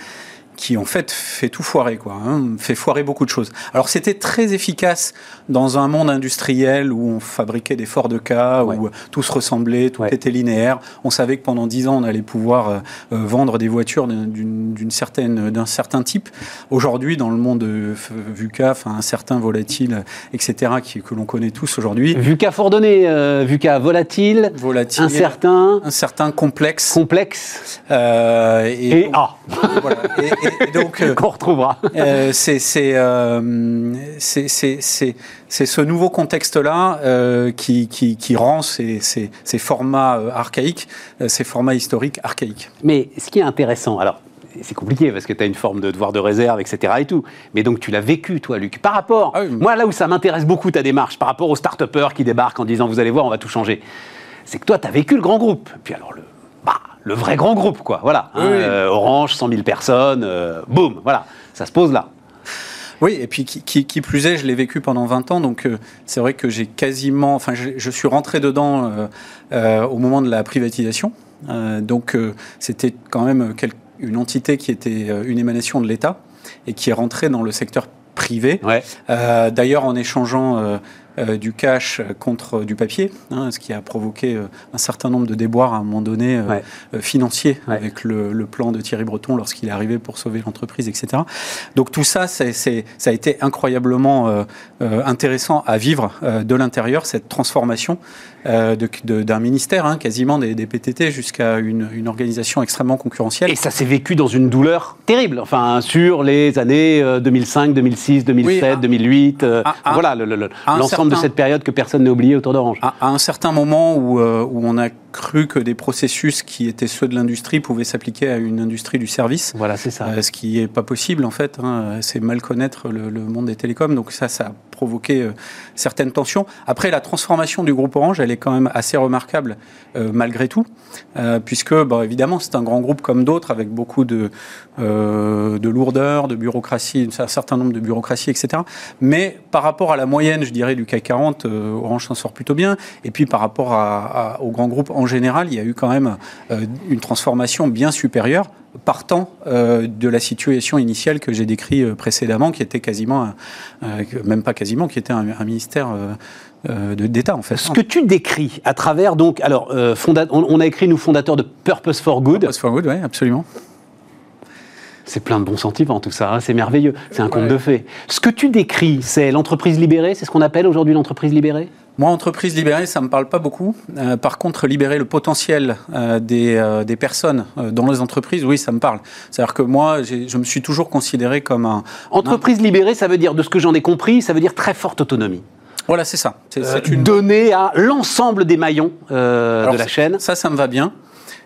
qui en fait fait tout foirer, quoi, hein, fait foirer beaucoup de choses. Alors c'était très efficace dans un monde industriel où on fabriquait des forts de cas, où tout se ressemblait, tout était linéaire. On savait que pendant dix ans on allait pouvoir euh, euh, vendre des voitures d'une certaine d'un certain type. Aujourd'hui, dans le monde VUCA, enfin un certain volatile, etc., qui, que l'on connaît tous aujourd'hui. VUCA fort donné, euh, VUCA volatile, volatile, incertain, incertain, complexe, complexe, euh, et, et A. Voilà, et, et, donc euh, qu'on retrouvera. Euh, euh, c'est ce nouveau contexte-là qui, qui, qui, rend ces, ces, ces formats archaïques, ces formats historiques archaïques. Mais ce qui est intéressant, alors c'est compliqué parce que tu as une forme de devoir de réserve, etc. Et tout. Mais donc tu l'as vécu, toi, Luc. Par rapport, ah moi, là où ça m'intéresse beaucoup ta démarche, par rapport aux start qui débarquent en disant vous allez voir, on va tout changer, c'est que toi, tu as vécu le grand groupe. Puis alors, le, bah, le vrai grand groupe, quoi. Voilà. Euh, Orange, 100 000 personnes, euh, boum, voilà. Ça se pose là. Oui, et puis qui, plus est, je l'ai vécu pendant 20 ans, donc euh, c'est vrai que j'ai quasiment, enfin, je, suis rentré dedans au moment de la privatisation. donc c'était quand même une entité qui était une émanation de l'État et qui est rentrée dans le secteur privé. D'ailleurs, en échangeant euh, du cash contre du papier, hein, ce qui a provoqué euh, un certain nombre de déboires à un moment donné euh, financiers avec le, plan de Thierry Breton lorsqu'il est arrivé pour sauver l'entreprise, etc. Donc tout ça, ça a été incroyablement intéressant à vivre de l'intérieur, cette transformation d'un ministère, hein, quasiment des, PTT, jusqu'à une, organisation extrêmement concurrentielle. Et ça s'est vécu dans une douleur terrible, enfin sur les années 2005, 2006, 2007, 2008, voilà l'ensemble de cette période que personne n'a oublié autour d'Orange. À, un certain moment où, euh, où on a cru que des processus qui étaient ceux de l'industrie pouvaient s'appliquer à une industrie du service. Voilà, c'est ça. Euh, ce qui n'est pas possible en fait. Hein. c'est mal connaître le, monde des télécoms. Donc ça, ça a provoqué euh, certaines tensions. Après, la transformation du groupe Orange, elle est quand même assez remarquable malgré tout, puisque bah, évidemment c'est un grand groupe comme d'autres avec beaucoup de, de lourdeur, de bureaucratie, un certain nombre de bureaucraties, etc. Mais par rapport à la moyenne, je dirais, du CAC 40, euh, Orange s'en sort plutôt bien. Et puis par rapport à, au grand groupe en général, il y a eu quand même euh, une transformation bien supérieure partant euh, de la situation initiale que j'ai décrit précédemment, qui était quasiment, même pas quasiment, qui était un, ministère d'État en fait. Ce que tu décris à travers donc, alors, on, a écrit nous fondateurs de Purpose for Good. Purpose for Good, oui, absolument. C'est plein de bons sentiments, tout ça. Hein, c'est merveilleux. C'est un conte de fées. Ce que tu décris, c'est l'entreprise libérée. C'est ce qu'on appelle aujourd'hui l'entreprise libérée? Moi, entreprise libérée, ça ne me parle pas beaucoup. Euh, par contre, libérer le potentiel euh, des, euh, des, personnes dans les entreprises, oui, ça me parle. C'est-à-dire que moi, je me suis toujours considéré comme un... Entreprise libérée, ça veut dire, de ce que j'en ai compris, ça veut dire très forte autonomie. Voilà, c'est ça. C'est une... Donnée à l'ensemble des maillons de la chaîne. Ça, ça me va bien.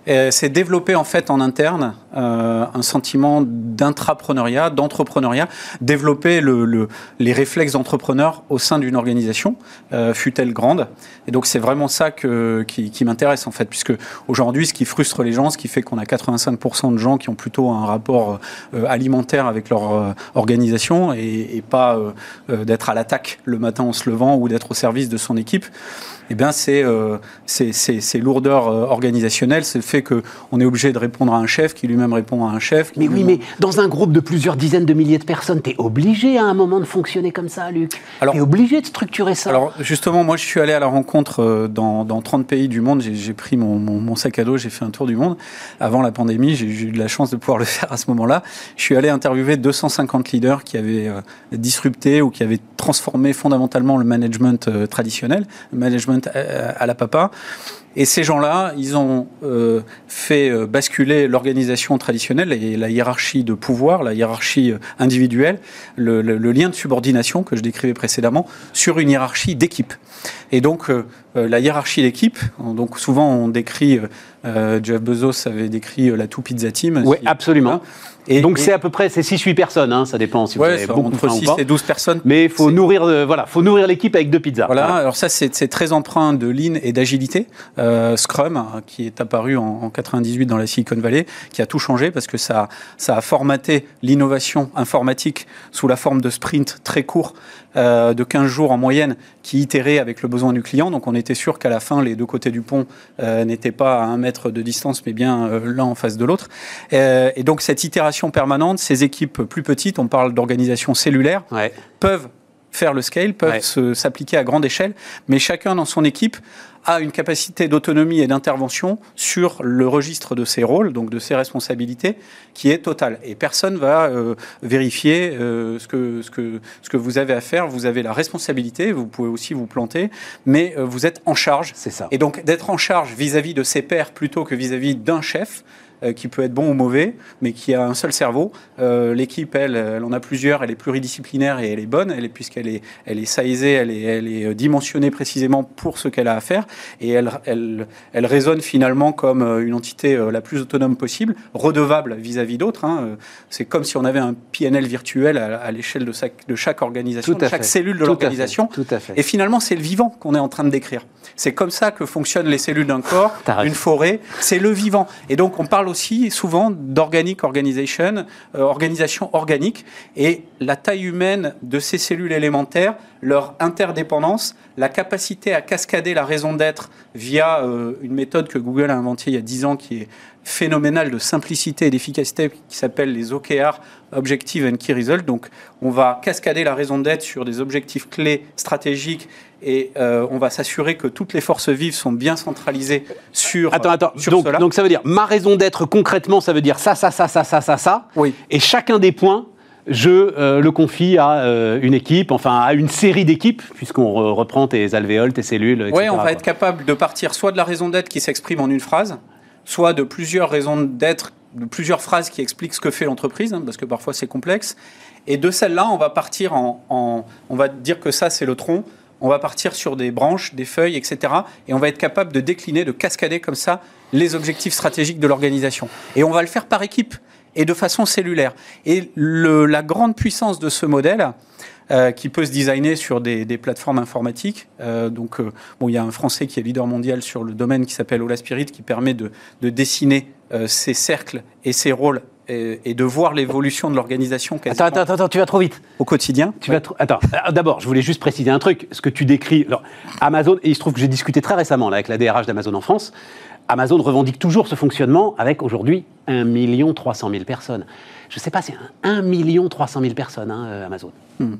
C'est développé en fait en interne un sentiment d'intrapreneuriat, d'entrepreneuriat, développer le, les réflexes d'entrepreneur au sein d'une organisation, fut-elle grande. Et donc c'est vraiment ça que, qui, qui m'intéresse en fait, puisque aujourd'hui, ce qui frustre les gens, ce qui fait qu'on a 85% de gens qui ont plutôt un rapport alimentaire avec leur organisation et, et pas d'être à l'attaque le matin en se levant ou d'être au service de son équipe eh bien, c'est euh, ces lourdeurs euh, organisationnelles, c'est le fait qu'on est obligé de répondre à un chef qui lui-même répond à un chef. Mais oui, mais dans un groupe de plusieurs dizaines de milliers de personnes, tu es obligé à un moment de fonctionner comme ça, Luc. Tu es obligé de structurer ça. Alors, justement, moi, je suis allé à la rencontre euh, dans, dans 30 pays du monde. J'ai pris mon, mon, sac à dos, j'ai fait un tour du monde. Avant la pandémie, j'ai eu de la chance de pouvoir le (laughs) faire à ce moment-là. Je suis allé interviewer 250 leaders qui avaient disrupté ou qui avaient transformé fondamentalement le management traditionnel, le management à la papa. Et ces gens-là, ils ont euh, fait euh, basculer l'organisation traditionnelle et la hiérarchie de pouvoir, la hiérarchie euh, individuelle, le, lien de subordination que je décrivais précédemment, sur une hiérarchie d'équipe. Et donc, la hiérarchie d'équipe, donc souvent on décrit, Jeff Bezos avait décrit la Two Pizza Team. Oui, absolument. Et, donc c'est à peu près c'est 6-8 personnes, hein, ça dépend si vous avez beaucoup entre 6 et 12 personnes. Mais il faut nourrir, voilà, faut nourrir l'équipe avec deux pizzas. Voilà, alors ça c'est très empreint de lean et d'agilité. Euh, Scrum, qui est apparu en, en, 98 dans la Silicon Valley, qui a tout changé parce que ça, ça a formaté l'innovation informatique sous la forme de sprints très courts euh, de 15 jours en moyenne qui itérait avec le besoin du client. Donc on était sûr qu'à la fin, les deux côtés du pont euh, n'étaient pas à un mètre de distance, mais bien euh, l'un en face de l'autre. et donc cette itération permanente, ces équipes plus petites, on parle d'organisation cellulaire, peuvent faire le scale, peuvent s'appliquer à grande échelle, mais chacun dans son équipe a une capacité d'autonomie et d'intervention sur le registre de ses rôles, donc de ses responsabilités, qui est totale. Et personne va euh, vérifier euh, ce, que, ce, que, ce que vous avez à faire. Vous avez la responsabilité, vous pouvez aussi vous planter, mais euh, vous êtes en charge. C'est ça. Et donc d'être en charge vis-à-vis -vis de ses pairs plutôt que vis-à-vis d'un chef, qui peut être bon ou mauvais, mais qui a un seul cerveau. Euh, l'équipe, elle, elle en a plusieurs, elle est pluridisciplinaire et elle est bonne, elle est, puisqu'elle est, elle est saisée, elle est, elle est euh, dimensionnée précisément pour ce qu'elle a à faire, et elle, elle, elle résonne finalement comme une entité la plus autonome possible, redevable vis-à-vis d'autres. Hein. C'est comme si on avait un PNL virtuel à, l'échelle de, de, chaque organisation, de chaque cellule de l'organisation. Et finalement, c'est le vivant qu'on est en train de décrire. C'est comme ça que fonctionnent les cellules d'un corps, une forêt, c'est le vivant. Et donc, on parle aussi souvent d'organic organization, euh, organisation organique, et la taille humaine de ces cellules élémentaires, leur interdépendance, la capacité à cascader la raison d'être via euh, une méthode que Google a inventée il y a 10 ans qui est phénoménale de simplicité et d'efficacité qui s'appelle les OKR, Objective and Key Result. Donc, on va cascader la raison d'être sur des objectifs clés stratégiques et euh, on va s'assurer que toutes les forces vives sont bien centralisées sur. Attends, attends. donc, donc, ça veut dire ma raison d'être concrètement, ça veut dire ça, ça, ça, ça, ça, ça, ça. Oui. Et chacun des points je euh, le confie à euh, une équipe, enfin à une série d'équipes, puisqu'on reprend tes alvéoles, tes cellules, etc. Oui, on va être capable de partir soit de la raison d'être qui s'exprime en une phrase, soit de plusieurs raisons d'être, de plusieurs phrases qui expliquent ce que fait l'entreprise, hein, parce que parfois c'est complexe. Et de celle-là, on va partir en, On va dire que ça, c'est le tronc. On va partir sur des branches, des feuilles, etc. Et on va être capable de décliner, de cascader comme ça les objectifs stratégiques de l'organisation. Et on va le faire par équipe et de façon cellulaire. Et la grande puissance de ce modèle, euh, qui peut se designer sur des, plateformes informatiques. Euh, donc, euh, il y a un Français qui est leader mondial sur le domaine qui s'appelle Ola Spirit, qui permet de, dessiner ces cercles et ces rôles et, de voir l'évolution de l'organisation. Attends, attends, attends, tu vas trop vite. Au quotidien. Tu vas Attends, d'abord, je voulais juste préciser un truc. Ce que tu décris, alors, Amazon, et il se trouve que j'ai discuté très récemment là, avec la DRH d'Amazon en France. Amazon revendique toujours ce fonctionnement avec aujourd'hui 1 300 000 personnes. Je ne sais pas, c'est 1 300 000 personnes, hein, euh, Amazon. Hmm.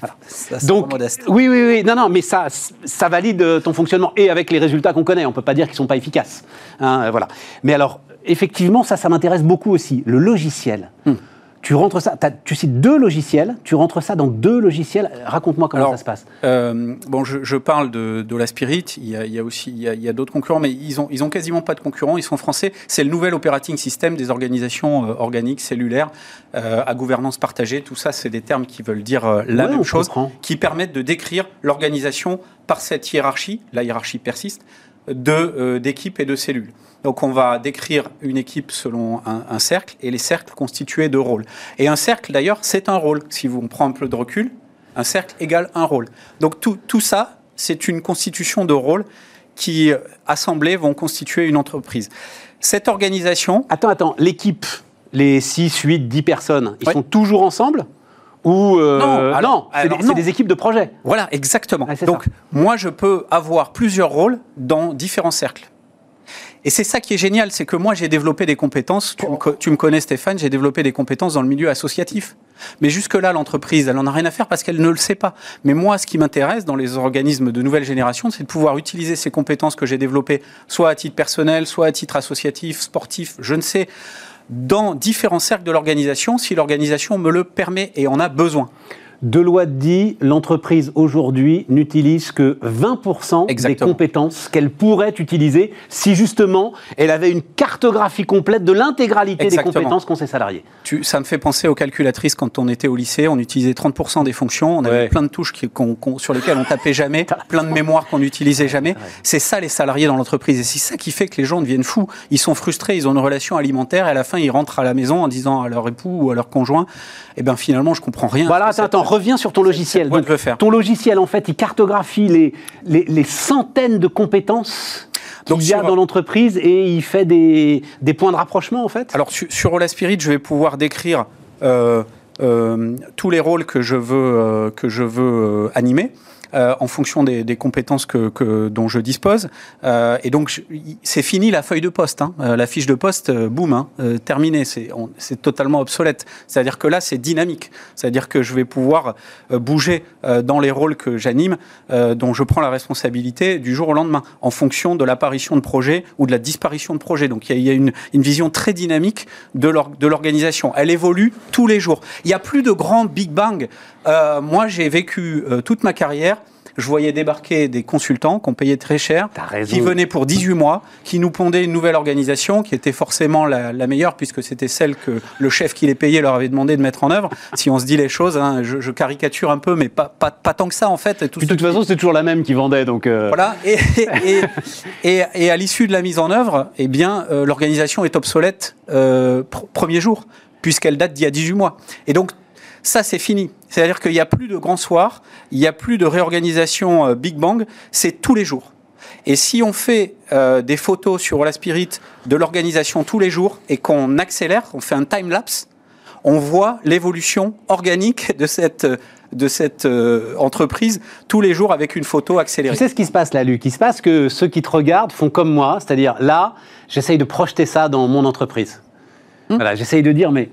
voilà. (laughs) Donc, modeste. oui, oui, oui, non, non, mais ça, ça valide euh, ton fonctionnement et avec les résultats qu'on connaît. On ne peut pas dire qu'ils ne sont pas efficaces. Hein, euh, voilà. Mais alors, effectivement, ça, ça m'intéresse beaucoup aussi. Le logiciel. Hmm tu rentres ça, tu cites deux logiciels, tu rentres ça dans deux logiciels. Raconte-moi comment ça se passe. Euh, bon, je, parle de, de, la Spirit. Il y a, aussi il y a, d'autres concurrents, mais ils ont ils ont quasiment pas de concurrents. Ils sont français. C'est le nouvel operating system des organisations euh, organiques cellulaires euh, à gouvernance partagée. Tout ça, c'est des termes qui veulent dire la même chose, qui permettent de décrire l'organisation par cette hiérarchie. La hiérarchie persiste d'équipes et de cellules. Donc on va décrire une équipe selon un, cercle et les cercles constitués de rôles. Et un cercle d'ailleurs, c'est un rôle. Si vous prend un peu de recul, un cercle égale un rôle. Donc tout, tout ça, c'est une constitution de rôles qui, assemblés, vont constituer une entreprise. Cette organisation... Attends, attends, l'équipe, les 6, 8, 10 personnes, ils sont toujours ensemble? Ou euh, non, non c'est des, équipes de projet. Voilà, exactement. Donc, moi, je peux avoir plusieurs rôles dans différents cercles. Et c'est ça qui est génial, c'est que moi j'ai développé des compétences, tu me, connais Stéphane, j'ai développé des compétences dans le milieu associatif. Mais jusque-là, l'entreprise, elle n'en a rien à faire parce qu'elle ne le sait pas. Mais moi, ce qui m'intéresse dans les organismes de nouvelle génération, c'est de pouvoir utiliser ces compétences que j'ai développées, soit à titre personnel, soit à titre associatif, sportif, je ne sais, dans différents cercles de l'organisation, si l'organisation me le permet et en a besoin. Deloitte dit l'entreprise aujourd'hui n'utilise que 20% des compétences qu'elle pourrait utiliser si justement elle avait une cartographie complète de l'intégralité des compétences qu'ont ses salariés. Tu, ça me fait penser aux calculatrices quand on était au lycée, on utilisait 30% des fonctions, on avait plein de touches qui, sur lesquelles on tapait jamais, (laughs) plein de mémoires qu'on n'utilisait jamais. C'est ça les salariés dans l'entreprise et c'est ça qui fait que les gens deviennent fous. Ils sont frustrés, ils ont une relation alimentaire et à la fin ils rentrent à la maison en disant à leur époux ou à leur conjoint, eh ben finalement je comprends rien. Voilà, attends reviens sur ton logiciel. Donc, ton logiciel, en fait, il cartographie les, les, centaines de compétences qu'il y a dans l'entreprise et il fait des, des, points de rapprochement, en fait Alors, sur, sur Spirit, je vais pouvoir décrire euh, euh, tous les rôles que je veux, euh, que je veux animer. Euh, en fonction des, compétences que, dont je dispose. Euh, et donc, c'est fini la feuille de poste. Hein. Euh, la fiche de poste, boum, hein, terminé. C'est totalement obsolète. C'est-à-dire que là, c'est dynamique. C'est-à-dire que je vais pouvoir bouger dans les rôles que j'anime, dont je prends la responsabilité du jour au lendemain, en fonction de l'apparition de projets ou de la disparition de projets. Donc, il y a, une, une, vision très dynamique de l'organisation. Elle évolue tous les jours. Il n'y a plus de grands Big Bang. Moi, j'ai vécu toute ma carrière je voyais débarquer des consultants qu'on payait très cher, qui venaient pour 18 mois, qui nous pondaient une nouvelle organisation qui était forcément la, meilleure puisque c'était celle que le chef qui les payait leur avait demandé de mettre en œuvre. Si on se dit les choses, hein, je, caricature un peu, mais pas, pas, tant que ça en fait. de toute façon, c'est toujours la même qui vendait. Donc euh. Voilà. Et, et, et, à l'issue de la mise en œuvre, eh bien, euh, l'organisation est obsolète euh, premier jour puisqu'elle date d'il y a 18 mois. Et donc, ça, c'est fini. C'est-à-dire qu'il n'y a plus de grands soirs, il n'y a plus de réorganisation euh, Big Bang, c'est tous les jours. Et si on fait euh, des photos sur la Spirit de l'organisation tous les jours et qu'on accélère, on fait un time-lapse, on voit l'évolution organique de cette, de cette euh, entreprise tous les jours avec une photo accélérée. Tu sais ce qui se passe là, Luc? Il se passe que ceux qui te regardent font comme moi, c'est-à-dire là, j'essaye de projeter ça dans mon entreprise. Hmm. Voilà, j'essaye de dire, mais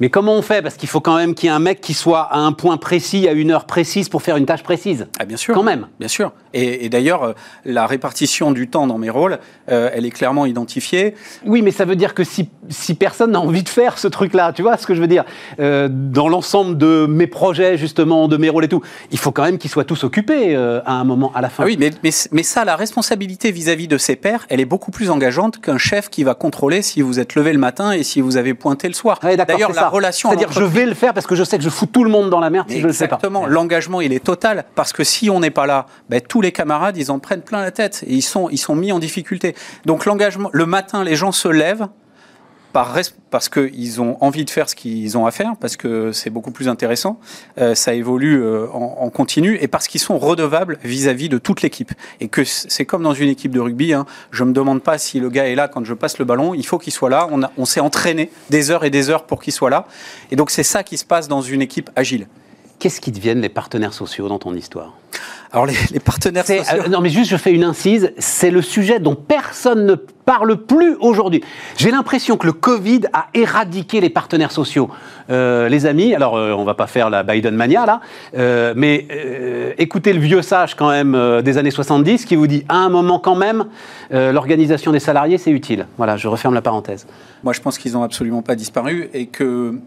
mais comment on fait? Parce qu'il faut quand même qu'il y ait un mec qui soit à un point précis, à une heure précise pour faire une tâche précise. Ah, bien sûr. Quand même. Bien sûr. Et, d'ailleurs, euh, la répartition du temps dans mes rôles, euh, elle est clairement identifiée. Oui, mais ça veut dire que si, si personne n'a envie de faire ce truc-là, tu vois ce que je veux dire? Euh, Dans l'ensemble de mes projets, justement, de mes rôles et tout, il faut quand même qu'ils soient tous occupés à un moment, à la fin. Ah oui, mais, mais, mais ça, la responsabilité vis-à-vis de ses pairs, elle est beaucoup plus engageante qu'un chef qui va contrôler si vous êtes levé le matin et si vous avez pointé le soir. D'ailleurs, la C'est-à-dire, je vais le faire parce que je sais que je fous tout le monde dans la merde si je le pas. Exactement. L'engagement, il est total parce que si on n'est pas là, ben, tous les camarades, ils en prennent plein la tête et ils sont, ils sont mis en difficulté. Donc l'engagement, le matin, les gens se lèvent par, parce qu'ils ont envie de faire ce qu'ils ont à faire, parce que c'est beaucoup plus intéressant, euh, ça évolue euh, en, continu, et parce qu'ils sont redevables vis-à-vis de toute l'équipe. Et que c'est comme dans une équipe de rugby, hein, je ne me demande pas si le gars est là quand je passe le ballon, il faut qu'il soit là, on, on s'est entraîné des heures et des heures pour qu'il soit là, et donc c'est ça qui se passe dans une équipe agile. Qu'est-ce qui deviennent les partenaires sociaux dans ton histoire? Alors les, partenaires sociaux. Euh, non mais juste je fais une incise, c'est le sujet dont personne ne parle plus aujourd'hui. J'ai l'impression que le Covid a éradiqué les partenaires sociaux. Euh, les amis, alors euh, on va pas faire la Biden mania là, mais écoutez le vieux sage quand même des années 70 qui vous dit à un moment quand même l'organisation des salariés c'est utile. Voilà, je referme la parenthèse. Moi je pense qu'ils n'ont absolument pas disparu et que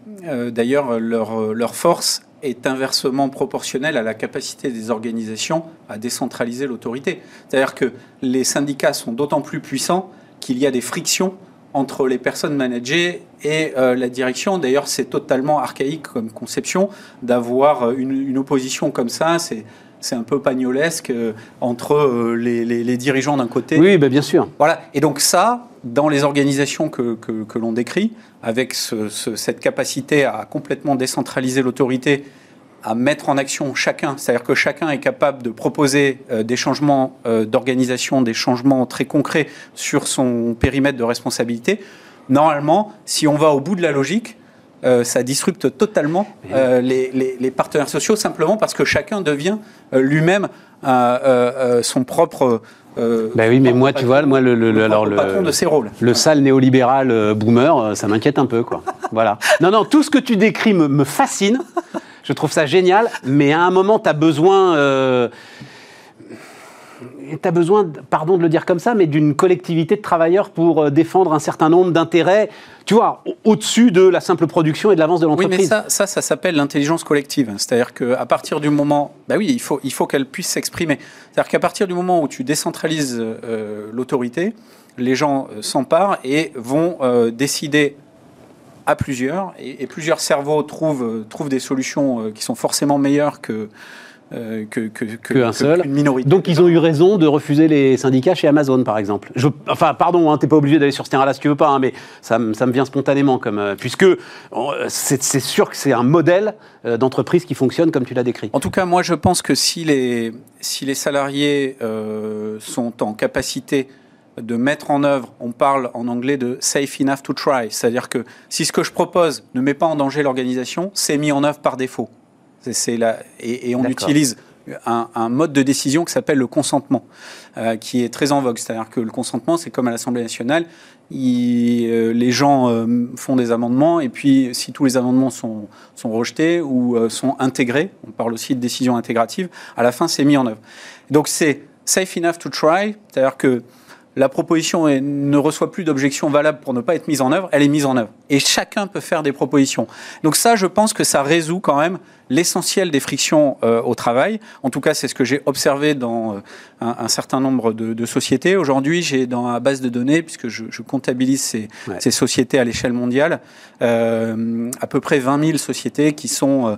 d'ailleurs leur, leur force est inversement proportionnel à la capacité des organisations à décentraliser l'autorité. C'est-à-dire que les syndicats sont d'autant plus puissants qu'il y a des frictions entre les personnes managées et euh, la direction. D'ailleurs, c'est totalement archaïque comme conception d'avoir une, opposition comme ça. C'est c'est un peu pagnolesque entre les, dirigeants d'un côté. Oui, ben bien sûr. Voilà. Et donc ça, dans les organisations que, que, l'on décrit, avec cette capacité à complètement décentraliser l'autorité, à mettre en action chacun, c'est-à-dire que chacun est capable de proposer euh, des changements euh, d'organisation, des changements très concrets sur son périmètre de responsabilité, normalement, si on va au bout de la logique, euh, ça disrupte totalement les, les, partenaires sociaux simplement parce que chacun devient lui-même son propre euh, ben oui, mais moi, tu vois, moi, le, le, alors, le patron de ses rôles. Le sale néolibéral euh, boomer, euh, ça m'inquiète un peu, quoi. (laughs) voilà. Non, non, tout ce que tu décris me, me fascine. Je trouve ça génial, mais à un moment, tu as besoin. Euh, tu as besoin, pardon de le dire comme ça, mais d'une collectivité de travailleurs pour euh, défendre un certain nombre d'intérêts, tu vois, au-dessus de la simple production et de l'avance de l'entreprise. Oui, mais ça, ça, ça s'appelle l'intelligence collective. C'est-à-dire qu'à partir du moment, bah oui, il faut, il faut qu'elle puisse s'exprimer. C'est-à-dire qu'à partir du moment où tu décentralises euh, l'autorité, les gens euh, s'emparent et vont décider à plusieurs, et, et, plusieurs cerveaux trouvent, trouvent des solutions qui sont forcément meilleures que euh, que, que, seul. minorité. Donc ils ont eu raison de refuser les syndicats chez Amazon, par exemple. Je, enfin, pardon, hein, t'es pas obligé d'aller sur ce terrain-là si tu veux pas, hein, mais ça, ça, me vient spontanément, comme, euh, puisque c'est sûr que c'est un modèle euh, d'entreprise qui fonctionne comme tu l'as décrit. En tout cas, moi je pense que si les, si les salariés sont en capacité de mettre en œuvre, on parle en anglais de safe enough to try, c'est-à-dire que si ce que je propose ne met pas en danger l'organisation, c'est mis en œuvre par défaut. C'est et, et, on utilise un, mode de décision qui s'appelle le consentement, euh, qui est très en vogue. C'est-à-dire que le consentement, c'est comme à l'Assemblée nationale, euh, les gens euh, font des amendements, et puis si tous les amendements sont, sont rejetés ou sont intégrés, on parle aussi de décision intégrative, à la fin, c'est mis en œuvre. Donc c'est safe enough to try, c'est-à-dire que la proposition ne reçoit plus d'objection valable pour ne pas être mise en œuvre, elle est mise en œuvre. Et chacun peut faire des propositions. Donc ça, je pense que ça résout quand même l'essentiel des frictions euh, au travail. En tout cas, c'est ce que j'ai observé dans euh, un, certain nombre de, sociétés. Aujourd'hui, j'ai dans ma base de données, puisque je, comptabilise ces, ces, sociétés à l'échelle mondiale, euh, à peu près 20 000 sociétés qui sont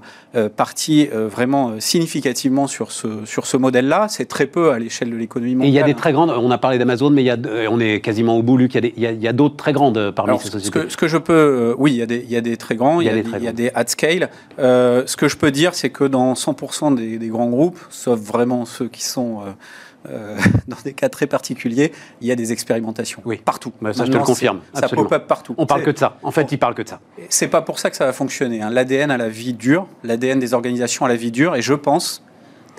parties vraiment significativement sur ce, sur ce modèle-là. C'est très peu à l'échelle de l'économie mondiale. Et il y a des très grandes, on a parlé d'Amazon, mais il y a, on est quasiment au bout, Luc, il y a, d'autres très grandes parmi ces sociétés. Ce que, ce que je peux, oui, il y, a des, il y a des très grands, il y a, des, il y a des at scale. ce que je peux dire, c'est que dans 100% des, grands groupes, sauf vraiment ceux qui sont euh, euh, (laughs) dans des cas très particuliers, il y a des expérimentations. Oui. Partout. Bah, ça, je te le confirme. Ça pop-up partout. On parle que de ça. En fait, ils parlent que de ça. C'est pas pour ça que ça va fonctionner. Hein. L'ADN à la vie dure, l'ADN des organisations à la vie dure, et je pense.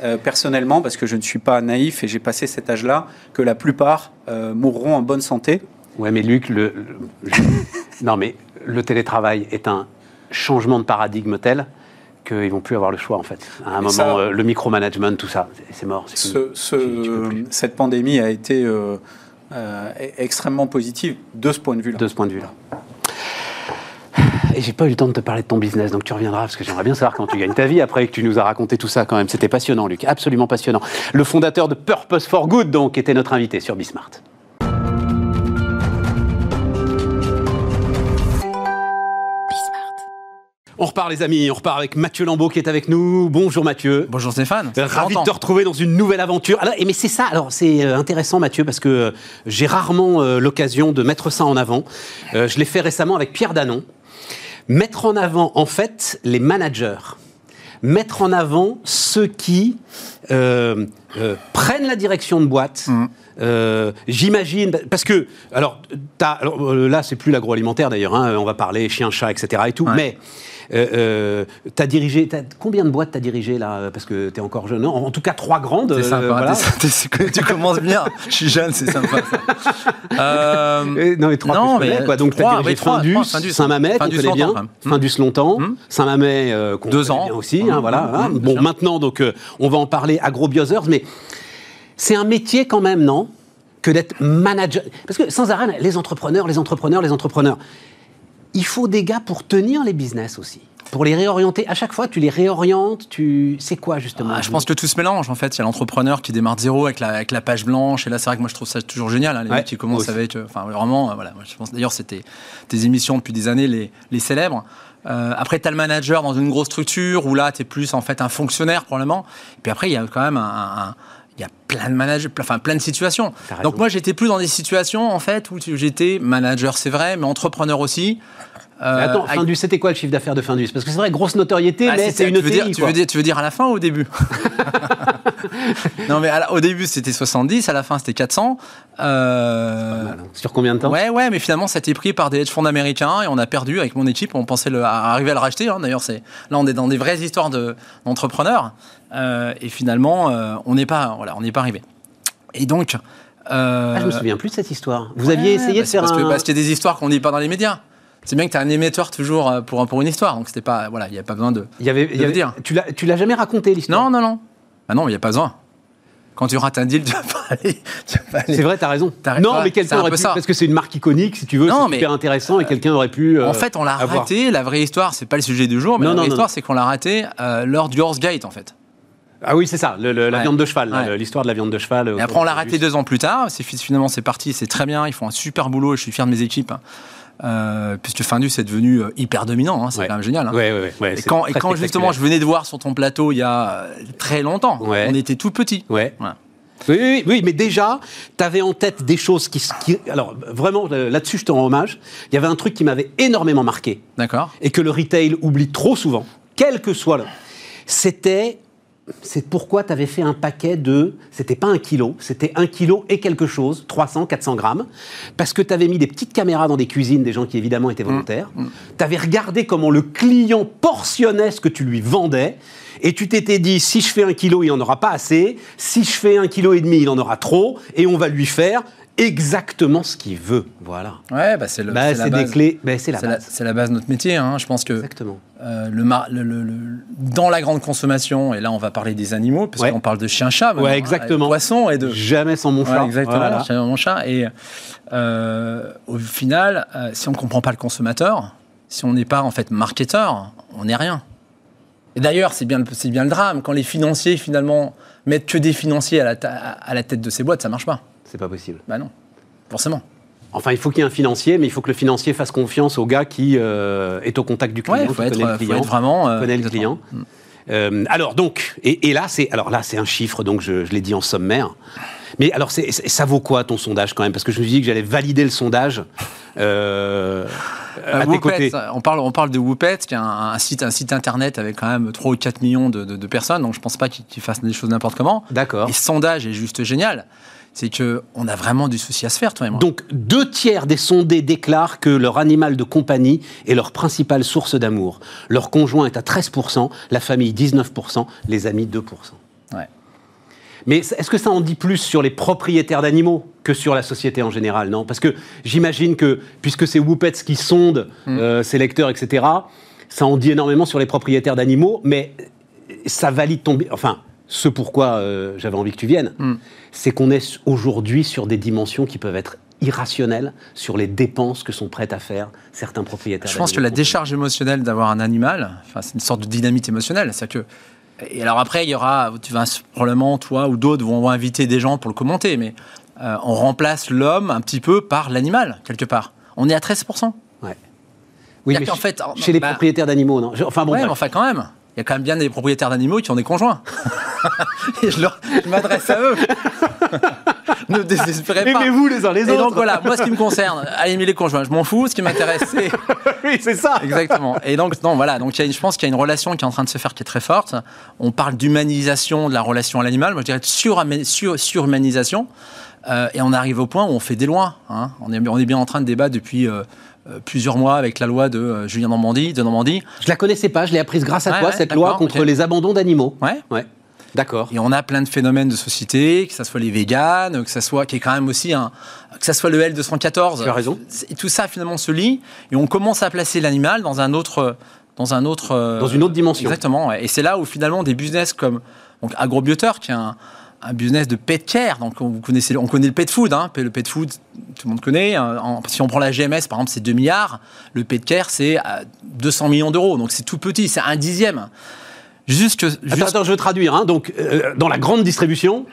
Euh, personnellement, parce que je ne suis pas naïf et j'ai passé cet âge-là, que la plupart mourront en bonne santé. Ouais, mais Luc, le, (laughs) non, mais le télétravail est un changement de paradigme tel qu'ils vont plus avoir le choix en fait. À un moment, euh, le micromanagement, tout ça, c'est mort. cette pandémie a été euh, euh, extrêmement positive de ce point de vue-là. De ce point de vue-là. Et j'ai pas eu le temps de te parler de ton business, donc tu reviendras parce que j'aimerais bien savoir comment tu gagnes ta vie après que tu nous as raconté tout ça quand même. C'était passionnant, Luc, absolument passionnant. Le fondateur de Purpose for Good, donc, était notre invité sur Bismart. On repart les amis, on repart avec Mathieu Lambeau qui est avec nous. Bonjour Mathieu. Bonjour Stéphane. Ravi de te retrouver dans une nouvelle aventure. Alors, mais c'est ça, alors c'est euh, intéressant Mathieu parce que euh, j'ai rarement euh, l'occasion de mettre ça en avant. je l'ai fait récemment avec Pierre Danon. Mettre en avant en fait les managers. Mettre en avant ceux qui prennent la direction de boîte. Mmh. J'imagine, parce que, alors, là, c'est plus l'agroalimentaire d'ailleurs, hein, on va parler chien, chat, etc. et tout, mais euh, euh, tu as dirigé, combien de boîtes tu as dirigé là Parce que tu es encore jeune? En, tout cas, trois grandes. C'est sympa, euh, tu commences bien. (laughs) Je suis jeune, c'est sympa. Euh, non, mais trois non, mais quoi. Donc, tu as dirigé Findus, Saint-Mamet, qu'on connaît bien. Findus longtemps. Hmm. Saint-Mamet, qu'on Deux ans. bien aussi. Hein, voilà. Hein. Bon, maintenant, donc, on va en parler agrobiosers, mais c'est un métier quand même, non que d'être manager. Parce que sans arrêt, les entrepreneurs, les entrepreneurs, les entrepreneurs il faut des gars pour tenir les business aussi. Pour les réorienter, à chaque fois, tu les réorientes, tu... c'est quoi justement ah, Je pense que tout se mélange en fait. Il y a l'entrepreneur qui démarre de zéro avec la, avec la page blanche. Et là, c'est vrai que moi, je trouve ça toujours génial. Hein, les mecs qui commencent avec. Enfin, vraiment, euh, voilà. je pense d'ailleurs, c'était tes émissions depuis des années les, les célèbres. après, tu as le manager dans une grosse structure où là, tu es plus en fait un fonctionnaire probablement. Et puis après, il y a quand même un, il y a plein de managers, enfin plein de situations. Donc moi, j'étais plus dans des situations en fait où j'étais manager, c'est vrai, mais entrepreneur aussi. Euh, attends, Findus, c'était quoi le chiffre d'affaires de Findus Parce que c'est vrai, grosse notoriété, bah, mais c'est une tu veux, dire, tu, veux dire, tu veux dire à la fin ou au début? (laughs) Non, mais au début, c'était 70, à la fin, c'était 400. Euh... Hein. Sur combien de temps? Ouais, ouais, mais finalement, ça a été pris par des hedge funds américains et on a perdu avec mon équipe. On pensait le, arriver à le racheter. Hein. D'ailleurs, c'est là, on est dans des vraies histoires d'entrepreneurs. Euh, et finalement, euh, on n'est pas, voilà, on n'est pas arrivé. Et donc. Ah, je me souviens plus de cette histoire. Vous aviez essayé de faire parce un. Que, parce qu'il y a des histoires qu'on ne dit pas dans les médias c'est bien que tu as un émetteur toujours euh, pour, pour une histoire. Donc, c'était pas. Voilà, il n'y a pas besoin de. Il y avait, y avait, dire. Tu l'as jamais raconté, l'histoire Non, non, non. Ah non, il n'y a pas besoin. Quand tu rates un deal, (laughs) tu vas pas aller. C'est vrai, tu as raison. non, mais quelqu'un aurait pu. Ça. Parce que c'est une marque iconique, si tu veux, c'est super intéressant et quelqu'un aurait pu. Euh, en fait, on l'a raté. La vraie histoire, c'est pas le sujet du jour, mais la vraie histoire, c'est qu'on l'a raté euh, lors du Horse Gate, en fait. Ah oui, c'est ça, la viande de cheval, l'histoire de la viande de cheval. Et après, on l'a raté deux ans plus tard. Finalement, c'est parti, c'est très bien. Ils font un super boulot. Je suis fier de mes équipes. Euh, puisque Findus est devenu euh, hyper dominant, hein, c'est quand même génial. Hein. et quand, et quand justement je venais de voir sur ton plateau il y a euh, très longtemps, on était tout petit. Oui, oui, oui, mais déjà, tu avais en tête des choses qui, Alors, vraiment, là-dessus, je te rends hommage. Il y avait un truc qui m'avait énormément marqué. D'accord. Et que le retail oublie trop souvent, quel que soit le. C'était c'est pourquoi tu avais fait un paquet de. C'était pas un kilo, c'était un kilo et quelque chose, 300, 400 grammes, parce que tu avais mis des petites caméras dans des cuisines, des gens qui évidemment étaient volontaires. Mmh, mmh. Tu avais regardé comment le client portionnait ce que tu lui vendais, et tu t'étais dit si je fais un kilo, il en aura pas assez, si je fais un kilo et demi, il en aura trop, et on va lui faire exactement ce qu'il veut. Voilà. Ouais, bah c'est. Bah, c'est des clés. Bah, c'est la, base. C'est la, base de notre métier. Hein. Je pense que. Exactement. Euh, le, le, dans la grande consommation, et là on va parler des animaux, parce qu'on parle de chien-chat, ouais, exactement. poisson et de. Jamais sans mon chat. exactement. Jamais mon chat. Et euh, au final, euh, si on ne comprend pas le consommateur, si on n'est pas en fait marketeur, on n'est rien. Et d'ailleurs, c'est bien, bien le drame. Quand les financiers, finalement, mettent que des financiers à la, à la tête de ces boîtes, ça marche pas. C'est pas possible. Bah non, forcément. Enfin, il faut qu'il y ait un financier, mais il faut que le financier fasse confiance au gars qui euh, est au contact du client, ouais, faut être, le client, vraiment euh, connaît le client. Mm. Euh, alors donc, et, là c'est alors là c'est un chiffre, donc je, l'ai dit en sommaire. Mais alors ça vaut quoi ton sondage quand même? Parce que je me suis dit que j'allais valider le sondage. Euh, à tes côtés. On parle, on parle de Whoopet, qui est un, site, un site internet avec quand même 3 ou 4 millions de, personnes, donc je pense pas qu'ils fassent des choses n'importe comment. D'accord. Et ce sondage est juste génial c'est qu'on a vraiment du souci à se faire, toi et moi. Donc, deux tiers des sondés déclarent que leur animal de compagnie est leur principale source d'amour. Leur conjoint est à 13%, la famille 19%, les amis 2%. Ouais. Mais est-ce que ça en dit plus sur les propriétaires d'animaux que sur la société en général, non? Parce que j'imagine que, puisque c'est Whoopets qui sonde mm. euh, ses lecteurs, etc., ça en dit énormément sur les propriétaires d'animaux, mais ça valide ton... Enfin, ce pourquoi euh, j'avais envie que tu viennes, hmm. c'est qu'on est aujourd'hui sur des dimensions qui peuvent être irrationnelles sur les dépenses que sont prêts à faire certains propriétaires. Je pense que la décharge émotionnelle d'avoir un animal, c'est une sorte de dynamite émotionnelle. C'est que et alors après, il y aura, tu vas probablement toi ou d'autres vont, inviter des gens pour le commenter, mais euh, on remplace l'homme un petit peu par l'animal quelque part. On est à 13 Ouais. Oui, mais fait, chez les bah propriétaires d'animaux, non Enfin bon. Ouais, mais enfin quand même il y a quand même bien des propriétaires d'animaux qui ont des conjoints. (laughs) et je, m'adresse à eux. (laughs) ne désespérez pas. Aimez-vous les uns les autres. Et donc voilà, moi ce qui me concerne, allez aimer les conjoints, je m'en fous. Ce qui m'intéresse, c'est. (laughs) oui, c'est ça. Exactement. Et donc, non, voilà. Donc, je pense qu'il y a une relation qui est en train de se faire qui est très forte. On parle d'humanisation de la relation à l'animal. Moi, je dirais sur, surhumanisation. Euh, et on arrive au point où on fait des lois. Hein. On, est, on est bien en train de débattre depuis. Euh, euh, plusieurs mois avec la loi de euh, Julien Normandie, de Normandie. Je la connaissais pas, je l'ai apprise grâce à toi, cette loi contre les abandons d'animaux. Ouais. Ouais. D'accord. Et on a plein de phénomènes de société, que ce soit les véganes, que ce soit, qui est quand même aussi un, que ça soit le L214. Tu as raison. Tout ça finalement se lie et on commence à placer l'animal dans un autre, dans un autre, dans une autre dimension. Exactement. Et c'est là où finalement des business comme donc Agrobioteur, qui est un, un business de pet care. Donc, on, vous connaissez, on connaît le pet food. Hein. Le pet food, tout le monde connaît. Hein. si on prend la GMS, par exemple, c'est 2 milliards. Le pet care, c'est 200 millions d'euros. Donc, c'est tout petit. C'est un dixième. Juste Attends, je veux traduire. Hein. Donc, euh, dans la grande distribution,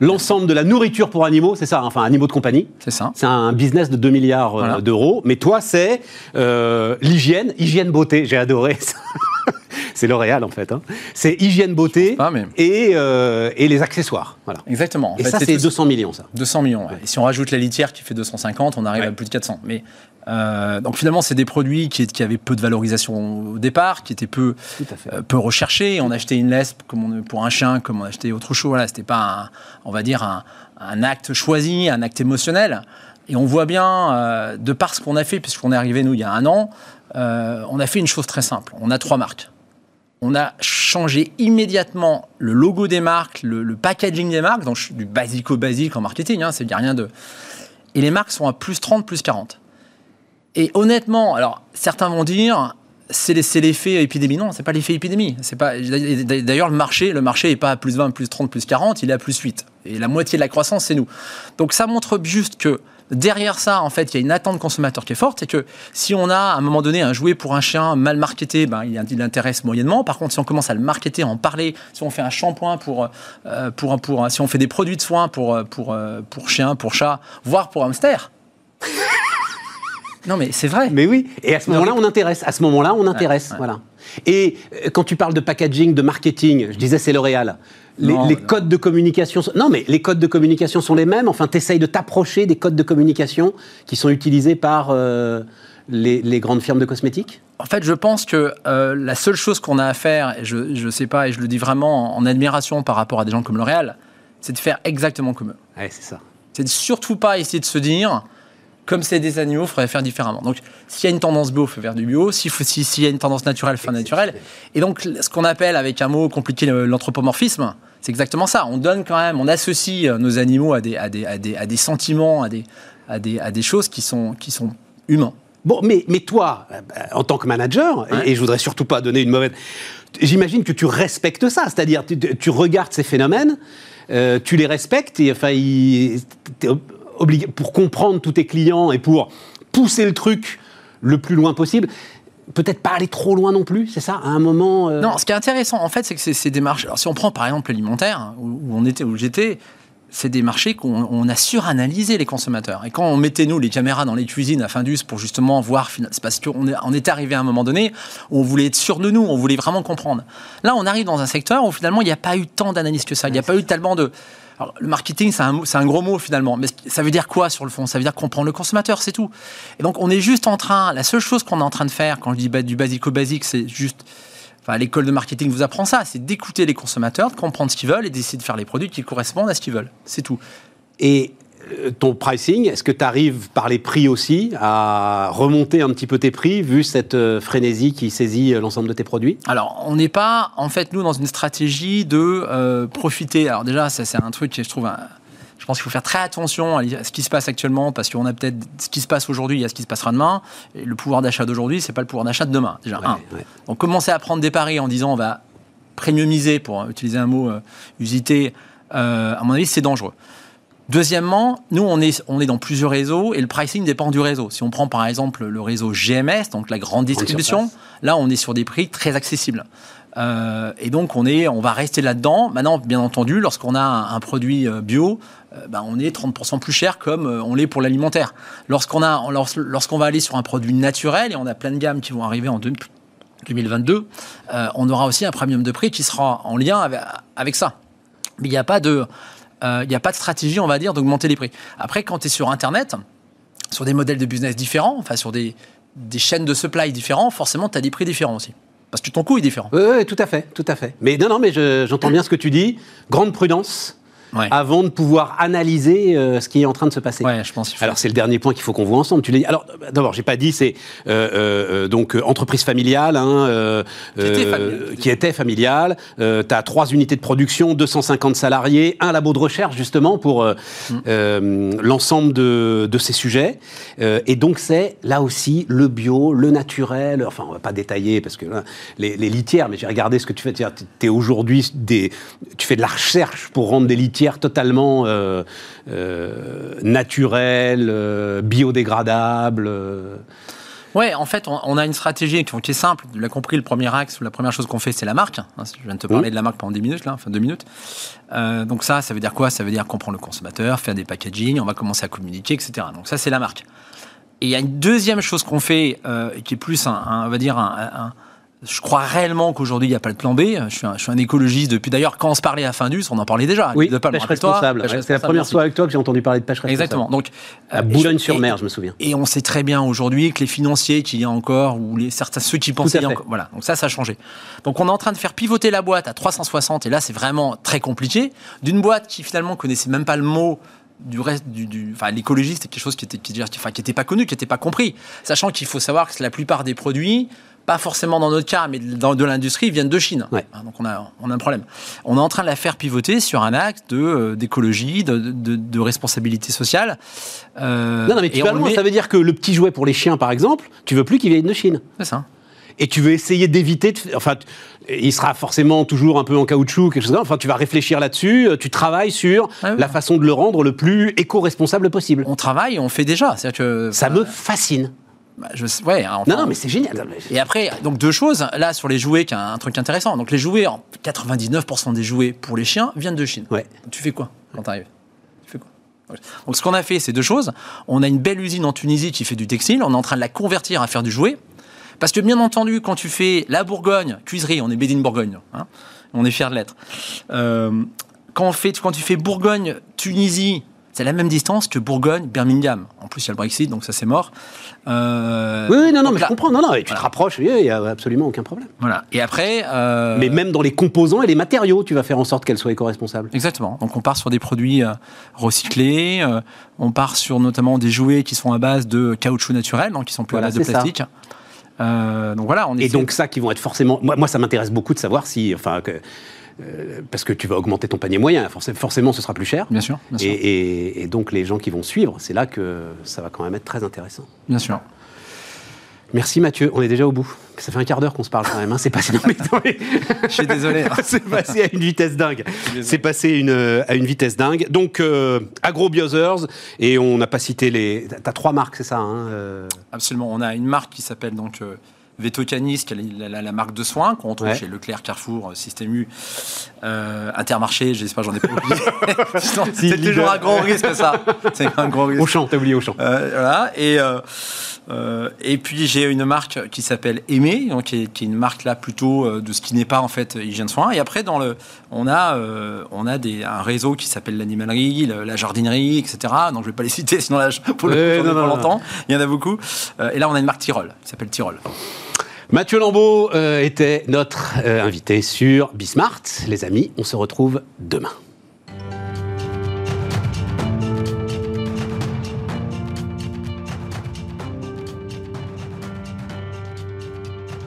l'ensemble de la nourriture pour animaux, c'est ça, hein, enfin animaux de compagnie. C'est ça. C'est un business de 2 milliards euh, d'euros. Mais toi, c'est euh, l'hygiène, hygiène beauté. J'ai adoré ça. (laughs) (laughs) c'est L'Oréal en fait. Hein. C'est hygiène beauté et, euh, et, les accessoires. Voilà. Exactement. et ça, c'est 200 millions, ça. 200 millions. Et si on rajoute la litière qui fait 250, on arrive à plus de 400. Mais euh, donc finalement, c'est des produits qui, qui, avaient peu de valorisation au départ, qui étaient peu, euh, peu recherchés. On achetait une lespe comme on, pour un chien, comme on achetait autre chose. Voilà, c'était pas, on va dire, un, un, acte choisi, un acte émotionnel. Et on voit bien, de par ce qu'on a fait, puisqu'on est arrivé, nous, il y a un an, on a fait une chose très simple. On a trois marques on a changé immédiatement le logo des marques, le, packaging des marques, donc du basico-basique en marketing, hein, c'est rien de... Et les marques sont à plus 30, plus 40. Et honnêtement, alors certains vont dire, c'est l'effet épidémie. Non, c'est pas l'effet épidémie. C'est pas. D'ailleurs, le marché, le marché est pas à plus 20, plus 30, plus 40, il est à plus 8. Et la moitié de la croissance, c'est nous. Donc ça montre juste que derrière ça, en fait, il y a une attente consommateur qui est forte. C'est que si on a à un moment donné un jouet pour un chien mal marketé, ben, il, intéresse moyennement. Par contre, si on commence à le marketer, en parler, si on fait un shampoing pour, euh, pour, pour, si on fait des produits de soins pour, pour, euh, pour chien, pour chat, voire pour hamster. Non, mais c'est vrai. Mais oui. Et à ce moment-là, on intéresse. À ce moment-là, on intéresse. Voilà. Et euh, quand tu parles de packaging, de marketing, je disais c'est L'Oréal. Les, codes de communication. Non, mais les codes de communication sont les mêmes. Enfin, tu essayes de t'approcher des codes de communication qui sont utilisés par euh, les, grandes firmes de cosmétiques? En fait, je pense que euh, la seule chose qu'on a à faire, et je ne sais pas, et je le dis vraiment en, admiration par rapport à des gens comme L'Oréal, c'est de faire exactement comme eux. Ouais, c'est ça. C'est de surtout pas essayer de se dire comme c'est des animaux, il faudrait faire différemment. Donc, s'il y a une tendance bio, il faut faire du bio. S'il y a une tendance naturelle, il faut faire naturel. Et donc, ce qu'on appelle avec un mot compliqué l'anthropomorphisme, c'est exactement ça. On donne quand même, on associe euh, nos animaux à des, à des, à des, à des sentiments, à des, à des, à des choses qui sont, qui sont humains. Bon, mais, mais toi, euh, en tant que manager, et, je voudrais surtout pas donner une mauvaise. J'imagine que tu respectes ça, c'est-à-dire tu, tu, regardes ces phénomènes, euh, tu les respectes, et enfin, pour comprendre tous tes clients et pour pousser le truc le plus loin possible. Peut-être pas aller trop loin non plus, c'est ça, à un moment. Euh non, ce qui est intéressant, en fait, c'est que ces démarches. Alors, si on prend par exemple l'alimentaire, où, on était, où j'étais, c'est des marchés qu'on a suranalysé les consommateurs. Et quand on mettait, nous, les caméras dans les cuisines à Findus pour justement voir, c'est parce qu'on on était arrivé à un moment donné où on voulait être sûr de nous, on voulait vraiment comprendre. Là, on arrive dans un secteur où finalement, il n'y a pas eu tant d'analyse que ça. Il n'y a pas eu tellement de. Le marketing, c'est un, gros mot finalement, mais ça veut dire quoi sur le fond? Ça veut dire comprendre le consommateur, c'est tout. Et donc, on est juste en train, la seule chose qu'on est en train de faire, quand je dis du basico-basique, c'est juste Enfin, l'école de marketing vous apprend ça, c'est d'écouter les consommateurs, de comprendre ce qu'ils veulent et d'essayer de faire les produits qui correspondent à ce qu'ils veulent. C'est tout. Et ton pricing, est-ce que tu arrives par les prix aussi à remonter un petit peu tes prix vu cette euh, frénésie qui saisit euh, l'ensemble de tes produits? Alors, on n'est pas, en fait, nous, dans une stratégie de profiter. Alors déjà, ça c'est un truc que je trouve je pense qu'il faut faire très attention à ce qui se passe actuellement, parce qu'on a peut-être ce qui se passe aujourd'hui, il y a ce qui se passera demain. Et le pouvoir d'achat d'aujourd'hui, c'est pas le pouvoir d'achat de demain, déjà. Donc commencer à prendre des paris en disant on va premiumiser, pour utiliser un mot euh, usité, euh, à mon avis, c'est dangereux. Deuxièmement, nous, on est, on est dans plusieurs réseaux et le pricing dépend du réseau. Si on prend par exemple le réseau GMS, donc la grande distribution, là, on est sur des prix très accessibles. Euh, et donc, on, est, on va rester là-dedans. Maintenant, bien entendu, lorsqu'on a un, produit euh, bio, euh, ben, on est 30% plus cher comme on l'est pour l'alimentaire. Lorsqu'on a, lorsqu'on va aller sur un produit naturel, et on a plein de gammes qui vont arriver en 2022, on aura aussi un premium de prix qui sera en lien avec, ça. Mais il n'y a pas de... il n'y a pas de stratégie, on va dire, d'augmenter les prix. Après, quand tu es sur Internet, sur des modèles de business différents, enfin sur des, des chaînes de supply différents, forcément, tu as des prix différents aussi. Parce que ton coût est différent. Oui, tout à fait, tout à fait. Mais non, non, mais j'entends bien ce que tu dis. Grande prudence avant de pouvoir analyser euh, ce qui est en train de se passer. Ouais, je pense. Alors c'est le dernier point qu'il faut qu'on voit ensemble. Tu l'as Alors d'abord, j'ai pas dit, c'est euh, euh, donc entreprise familiale, hein, qui était familiale. tu as trois unités de production, 250 salariés, un labo de recherche justement pour mm. l'ensemble de, de, ces sujets. et donc c'est là aussi le bio, le naturel. Enfin, on va pas détailler parce que les, les, litières, mais j'ai regardé ce que tu fais. Tu es aujourd'hui des, tu fais de la recherche pour rendre des litières totalement euh, euh, naturelle, euh, biodégradable. Ouais, en fait, on, a une stratégie qui, est simple. Tu l'as compris, le premier axe, la première chose qu'on fait, c'est la marque. Hein, je viens de te parler de la marque pendant 10 minutes, là, enfin 2 minutes. Euh, donc ça, ça veut dire quoi? Ça veut dire qu'on prend le consommateur, faire des packaging, on va commencer à communiquer, etc. Donc ça, c'est la marque. Et il y a une deuxième chose qu'on fait, euh, qui est plus, un, on va dire, un je crois réellement qu'aujourd'hui, il n'y a pas de plan B. Je suis un, je suis un écologiste depuis. D'ailleurs, quand on se parlait à Findus, on en parlait déjà. Oui, de pêche responsable. C'est la première fois avec toi que j'ai entendu parler de pêche responsable. Exactement. Donc, à Boulogne-sur-Mer, je me souviens. Et on sait très bien aujourd'hui que les financiers qu'il y a encore, ou les, certains, ceux qui pensaient encore. Voilà. Donc ça, ça a changé. Donc on est en train de faire pivoter la boîte à 360. Et là, c'est vraiment très compliqué. D'une boîte qui finalement connaissait même pas le mot du reste du, du enfin l'écologie c'était quelque chose qui était qui, enfin, qui était pas connu qui était pas compris sachant qu'il faut savoir que la plupart des produits pas forcément dans notre cas, mais dans de l'industrie, viennent de Chine. Hein, donc on a, on a un problème. On est en train de la faire pivoter sur un de, euh, d'écologie, de, de, responsabilité sociale. Euh, non, non, mais tu ça veut dire que le petit jouet pour les chiens, par exemple, tu veux plus qu'il vienne de Chine. C'est ça. Et tu veux essayer d'éviter. Enfin, il sera forcément toujours un peu en caoutchouc, quelque chose Enfin, tu vas réfléchir là-dessus. Euh, tu travailles sur ah la façon de le rendre le plus éco-responsable possible. On travaille, on fait déjà. Que, ça me fascine. Bah, je, ouais, hein, non, non, mais c'est génial. Et après, donc deux choses. Là, sur les jouets, qui un truc intéressant. Donc les jouets, 99% des jouets pour les chiens viennent de Chine. Ouais. Tu fais quoi quand t'arrives? Tu fais quoi? Donc ce qu'on a fait, c'est deux choses. On a une belle usine en Tunisie qui fait du textile. On est en train de la convertir à faire du jouet. Parce que bien entendu, quand tu fais la Bourgogne, cuiserie, on est Made Bourgogne. Hein, on est fiers de l'être. Euh, quand, on fait, quand tu fais Bourgogne, Tunisie, c'est la même distance que Bourgogne-Birmingham. En plus, il y a le Brexit, donc ça c'est mort. Euh, oui, non, non, mais je comprends. Non, non, tu te rapproches, il n'y a absolument aucun problème. Voilà. Et après. Euh, mais même dans les composants et les matériaux, tu vas faire en sorte qu'elles soient éco-responsables. Exactement. Donc on part sur des produits euh, recyclés. on part sur notamment des jouets qui sont à base de caoutchouc naturel, donc qui sont plus à base de plastique. donc voilà. On et donc ça, qui vont être forcément. Moi, moi ça m'intéresse beaucoup de savoir si, enfin, que, euh, parce que tu vas augmenter ton panier moyen. Forcément, ce sera plus cher. Bien sûr. Et, donc, les gens qui vont suivre, c'est là que ça va quand même être très intéressant. Bien sûr. Merci Mathieu, on est déjà au bout. Ça fait un quart d'heure qu'on se parle quand même. Hein. C'est passé Je suis désolé. (laughs) c'est passé à une vitesse dingue. C'est passé une, à une vitesse dingue. Donc, euh, AgroBiothers, et on n'a pas cité les. Tu as trois marques, c'est ça hein, euh? Absolument. On a une marque qui s'appelle donc. Vetocanis, qui est la, marque de soins qu'on trouve chez Leclerc, Carrefour, euh, Système U, euh, Intermarché, j'espère j'en ai pas oublié. (laughs) c'est toujours un grand risque ça. C'est un grand risque. Auchan, t'as oublié Auchan. Euh, voilà. Et, euh, et puis j'ai une marque qui s'appelle Aimé, donc qui est, une marque là plutôt de ce qui n'est pas en fait hygiène soins. Et après dans le, on a, on a des, un réseau qui s'appelle l'animalerie, la jardinerie, etc. Donc je vais pas les citer, sinon là pour le non, longtemps. Il y en a beaucoup. et là on a une marque Tyrol qui s'appelle Tyrol. Mathieu Lambeau euh, était notre euh, invité sur Bismart. Les amis, on se retrouve demain.